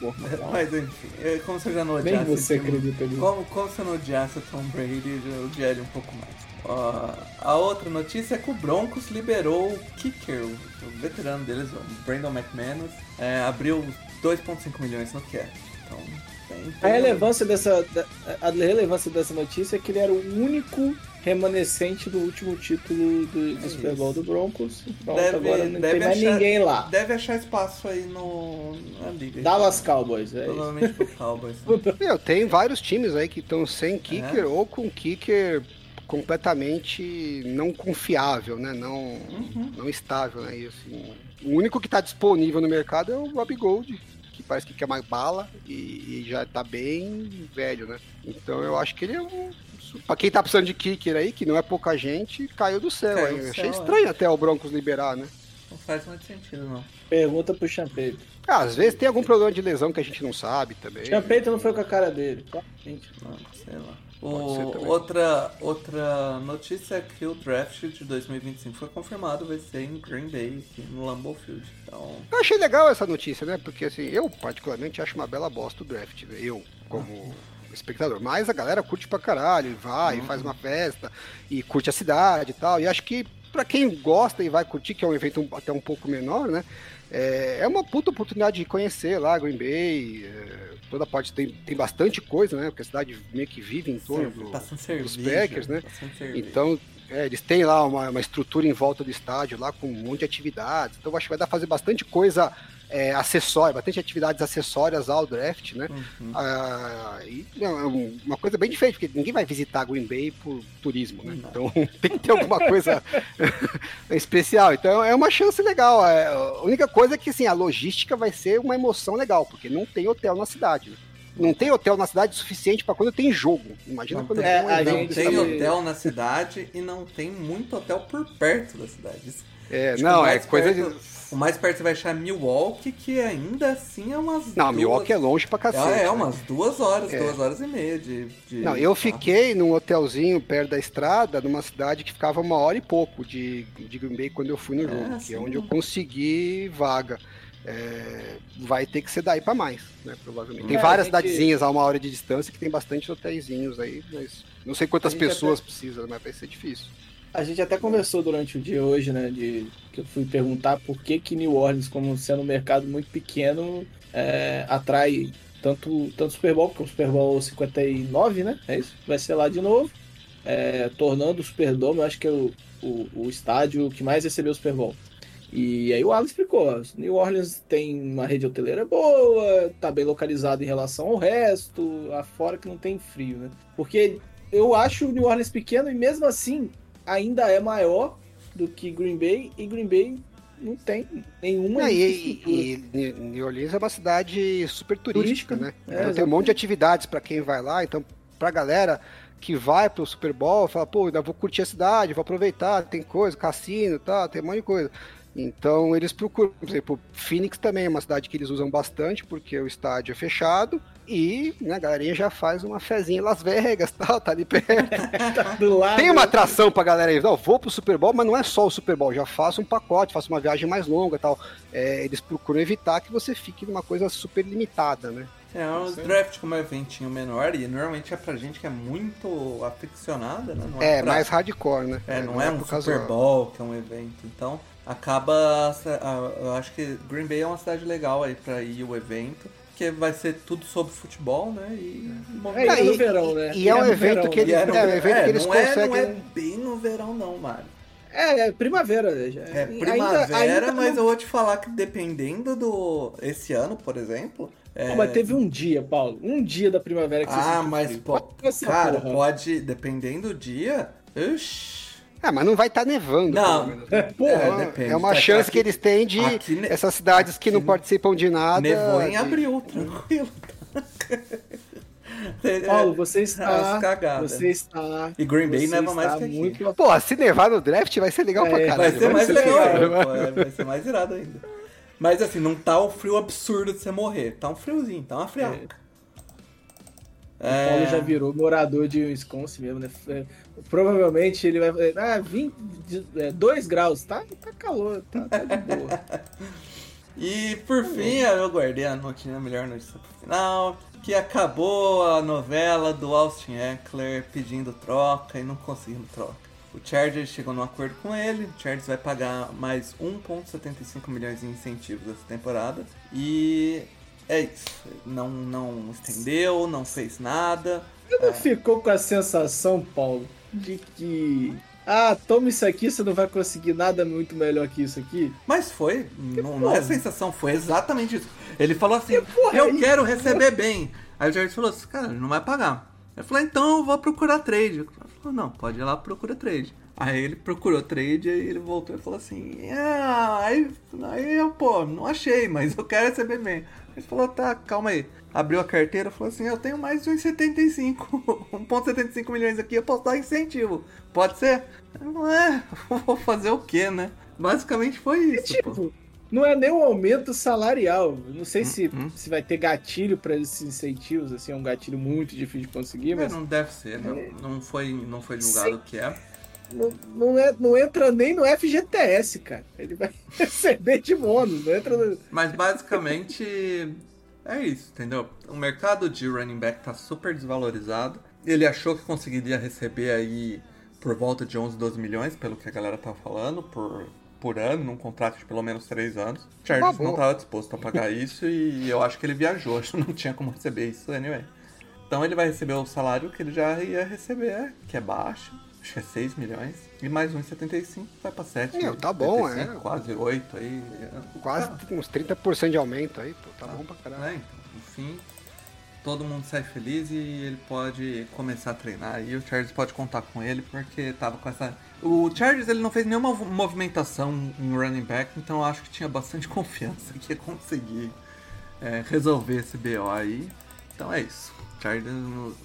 Porra, mas enfim, é como se eu já não Nem odiasse. você o time- acredita nisso. Como, como se eu não odiasse o Tom Brady, eu odiaria um pouco mais. Ó, a outra notícia é que o Broncos liberou o kicker, o, o veterano deles, o Brandon McManus, é, abriu 2,5 milhões no cap. Então, tem, A tem- relevância dessa, a relevância dessa notícia é que ele era o único remanescente do último título do, do É Super Bowl do Broncos. Então Deve- agora não deve tem mais achar- ninguém lá. Deve achar espaço aí no, na liga. Dallas Cowboys, é isso. Provavelmente pro Cowboys. Meu, tem vários times aí que estão sem kicker É. ou com kicker completamente não confiável, né? Não, Uhum. não estável, né? E, assim, o único que tá disponível no mercado é o Rob Gold, que parece que quer mais bala e, e já tá bem velho, né? Então eu acho que ele é um. Pra quem tá precisando de kicker aí, que não é pouca gente, caiu do céu. Caiu aí. do Achei céu, estranho até o Broncos liberar, né? Não faz muito sentido, não. Pergunta pro Champeito. Ah, às vezes tem algum problema de lesão que a gente não sabe também. Champeito não foi com a cara dele. tá? Gente, Não, sei lá. O- outra, outra notícia é que o draft de 2025 foi confirmado, vai ser em Green Bay, aqui no Lambeau Field. Então, Eu achei legal essa notícia, né? Porque assim, eu particularmente acho uma bela bosta o draft, né? Eu, como espectador. Mas a galera curte pra caralho, e vai, e faz uma festa, e curte a cidade e tal. E acho que pra quem gosta e vai curtir, que é um evento até um pouco menor, né? É, é uma puta oportunidade de conhecer lá Green Bay. é, toda parte tem, tem bastante coisa, né? Porque a cidade meio que vive em torno do, passando dos. Packers, né? cerveja. Então, é, eles têm lá uma, uma estrutura em volta do estádio, lá com um monte de atividades. Então, acho que vai dar pra fazer bastante coisa é, acessórias, bastante atividades acessórias ao draft, né? Uhum. Ah, e não, é uma coisa bem diferente, porque ninguém vai visitar Green Bay por turismo, né? Então tem que ter alguma coisa especial. Então é uma chance legal. É, a única coisa é que assim, a logística vai ser uma emoção legal, porque não tem hotel na cidade. Né? Não tem hotel na cidade suficiente para quando tem jogo. Imagina não quando tem, tem um é, Não tem hotel na cidade e não tem muito hotel por perto da cidade. É, não, é coisa perto... de o mais perto você vai achar Milwaukee, que ainda assim é umas. Não, duas... Milwaukee é longe pra cacete. É, é umas duas horas, é. duas horas e meia de. de... Não, eu fiquei num hotelzinho perto da estrada, numa cidade que ficava uma hora e pouco de, de Green Bay quando eu fui no é, jogo, que é onde eu consegui vaga. É, vai ter que ser daí para mais, né? Provavelmente. Tem é, várias gente... cidadezinhas a uma hora de distância que tem bastante hotéisinhos aí, mas não sei quantas pessoas até... precisam, mas vai ser difícil. A gente até conversou durante o dia hoje, né? De que eu fui perguntar por que, que New Orleans, como sendo um mercado muito pequeno, é, atrai tanto, tanto Super Bowl, porque o Super Bowl 59, né? É isso? Vai ser lá de novo. É, tornando o Superdome, eu acho que é o, o, o, estádio que mais recebeu o Super Bowl. E aí o Alan explicou, New Orleans tem uma rede hoteleira boa, tá bem localizado em relação ao resto, afora que não tem frio, né? Porque eu acho o New Orleans pequeno e mesmo assim ainda é maior do que Green Bay e Green Bay não tem nenhuma. É, e, e, New Orleans é uma cidade super turística, turística né? É, então, tem um monte de atividades para quem vai lá, então pra galera que vai pro Super Bowl, fala, pô, ainda vou curtir a cidade, vou aproveitar, tem coisa, cassino e tal, tem um monte de coisa. Então eles procuram, por exemplo, Phoenix também é uma cidade que eles usam bastante, porque o estádio é fechado, e né, a galerinha já faz uma fezinha em Las Vegas, tal, tá ali perto. tá do lado. Tem uma atração pra galera aí, não, vou pro Super Bowl, mas não é só o Super Bowl, já faço um pacote, faço uma viagem mais longa tal. É, eles procuram evitar que você fique numa coisa super limitada, né? É, um draft como um eventinho menor e normalmente é pra gente que é muito aficionada, né? Não é, é pra... mais hardcore, né? É, não, não é, é um Super Bowl que é um evento. Então, acaba. Eu acho que Green Bay é uma cidade legal aí pra ir o evento porque vai ser tudo sobre futebol, né? E, é, é e no verão, né? E, e é, um evento verão, que eles, é, é, um evento é, que eles não conseguem. É, não é bem no verão, não, Mário. É, é primavera. Já. É primavera, ainda, ainda mas não... eu vou te falar que dependendo do. Esse ano, por exemplo. É... mas teve um dia, Paulo. Um dia da primavera que você Ah, mas, pô, cara, porra. pode. Dependendo do dia. Ixi. Ah, mas não vai estar tá nevando. Não? Porra, é, é, uma chance aqui, que eles têm de aqui, essas cidades que não participam de nada. Nevou em abril, tranquilo. Paulo, você está. Você está. E Green Bay neva mais que aqui. Muito... Pô, se nevar no draft vai ser legal é, pra caralho. Vai ser mais ser legal, é, vai ser mais irado ainda. Mas assim, não tá o frio absurdo de você morrer. Tá um friozinho, tá uma friaca. É. O Paulo já virou morador de Wisconsin mesmo, né? É, provavelmente ele vai. Ah, 20, 2 é, graus, tá? Tá calor, tá, tá de boa. e por fim, eu guardei a notinha, melhor notícia pro final. Que acabou a novela do Austin Eckler pedindo troca e não conseguindo troca. O Chargers chegou num acordo com ele, o Chargers vai pagar mais 1,75 milhões em incentivos essa temporada. E é isso. Não, não estendeu, não fez nada. Não é. ficou com a sensação, Paulo, de que. Ah, toma isso aqui, você não vai conseguir nada muito melhor que isso aqui? Mas foi, não, não, é sensação, foi exatamente isso. Ele falou assim: Eu é quero receber bem. Aí o Jared falou assim: Cara, não vai pagar. Ele falou: Então eu vou procurar trade. Ele falou: Não, pode ir lá, procura trade. Aí ele procurou trade, aí ele voltou e falou assim: ah, aí, aí eu, pô, não achei, mas eu quero receber bem. Ele falou, tá, calma aí. Abriu a carteira e falou assim, eu tenho mais de 1,75. 1,75 milhões aqui, eu posso dar incentivo. Pode ser? Não é, vou fazer o quê, né? Basicamente foi isso. tipo, pô. não é nem um aumento salarial. Não sei se, hum. se vai ter gatilho para esses incentivos, assim, é um gatilho muito difícil de conseguir, é, mas. É, não deve ser, não, não, foi, não foi julgado o que é. Não, não, é, não entra nem no FGTS, cara. Ele vai receber de bônus, não entra no... Mas basicamente é isso, entendeu? O mercado de running back tá super desvalorizado. Ele achou que conseguiria receber aí por volta de 11, 12 milhões, pelo que a galera tá falando, por, por ano, num contrato de pelo menos 3 anos. Charles não estava disposto a pagar isso e eu acho que ele viajou, acho que não tinha como receber isso anyway. Então ele vai receber o salário que ele já ia receber, que é baixo acho que é 6 milhões. E mais 1,75 vai pra 7. Meu, tá bom, é. Quase 8 aí. Quase tá. uns 30% de aumento aí, pô. Tá, bom pra caralho. É, então, enfim, todo mundo sai feliz e ele pode começar a treinar. E o Chargers pode contar com ele porque tava com essa. O Chargers ele não fez nenhuma movimentação em running back, então eu acho que tinha bastante confiança que ia conseguir é, resolver esse BO aí. Então é isso. Chargers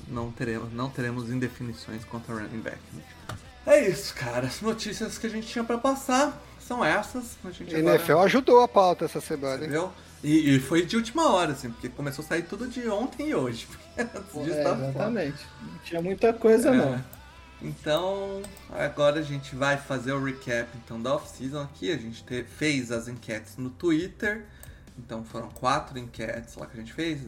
não teremos, não teremos indefinições contra running back. É isso, cara. As notícias que a gente tinha para passar são essas. A gente NFL agora... ajudou a pauta essa semana? Viu? E, e, foi de última hora, assim, porque começou a sair tudo de ontem e hoje. é, exatamente. Não tinha muita coisa, é. não. Então, agora a gente vai fazer o recap então da off-season aqui. A gente te, fez as enquetes no Twitter. Então foram quatro enquetes lá que a gente fez,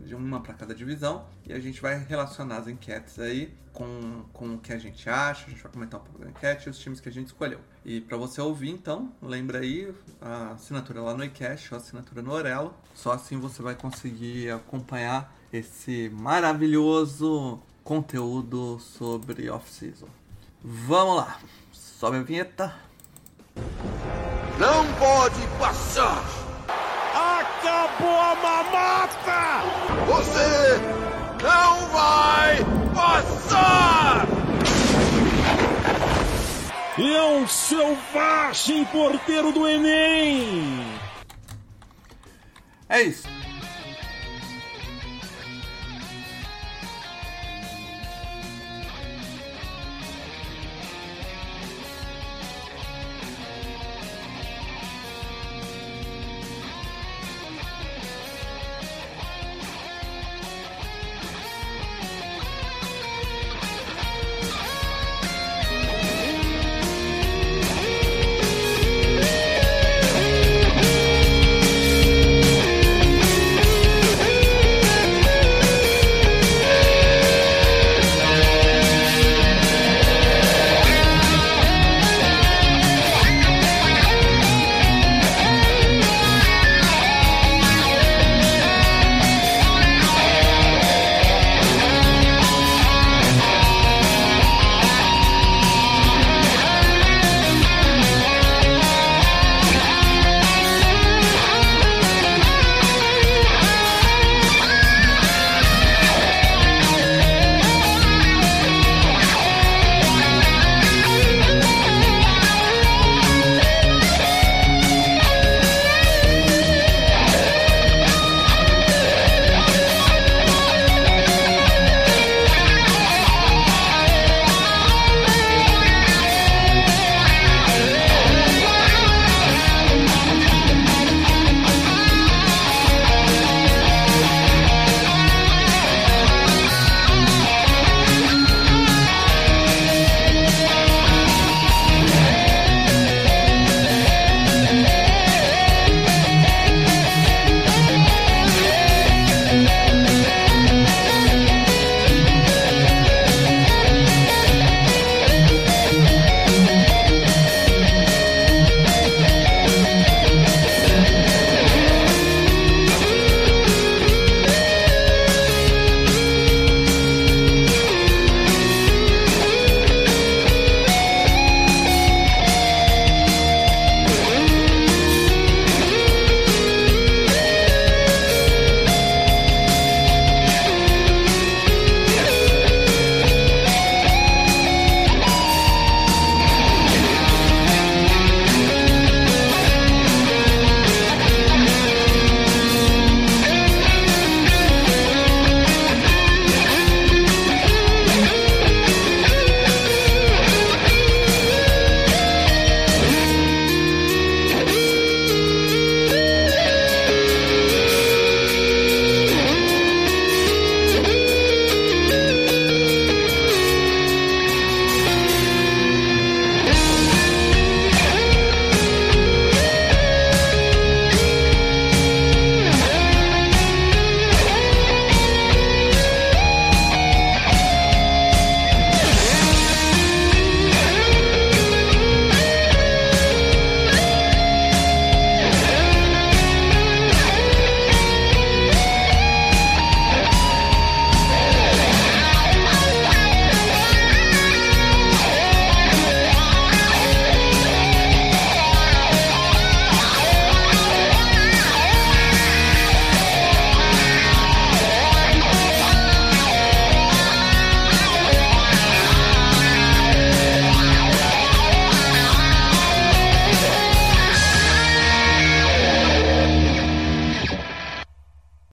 de uma para cada divisão, e a gente vai relacionar as enquetes aí com, com o que a gente acha, a gente vai comentar um pouco da enquete e os times que a gente escolheu. E para você ouvir, então, lembra aí a assinatura lá no iCash, a assinatura no Orelo, só assim você vai conseguir acompanhar esse maravilhoso conteúdo sobre off-season. Vamos lá, sobe a vinheta. Não pode passar! Acabou a mamata! Você não vai passar! E é um selvagem porteiro do Enem! É isso.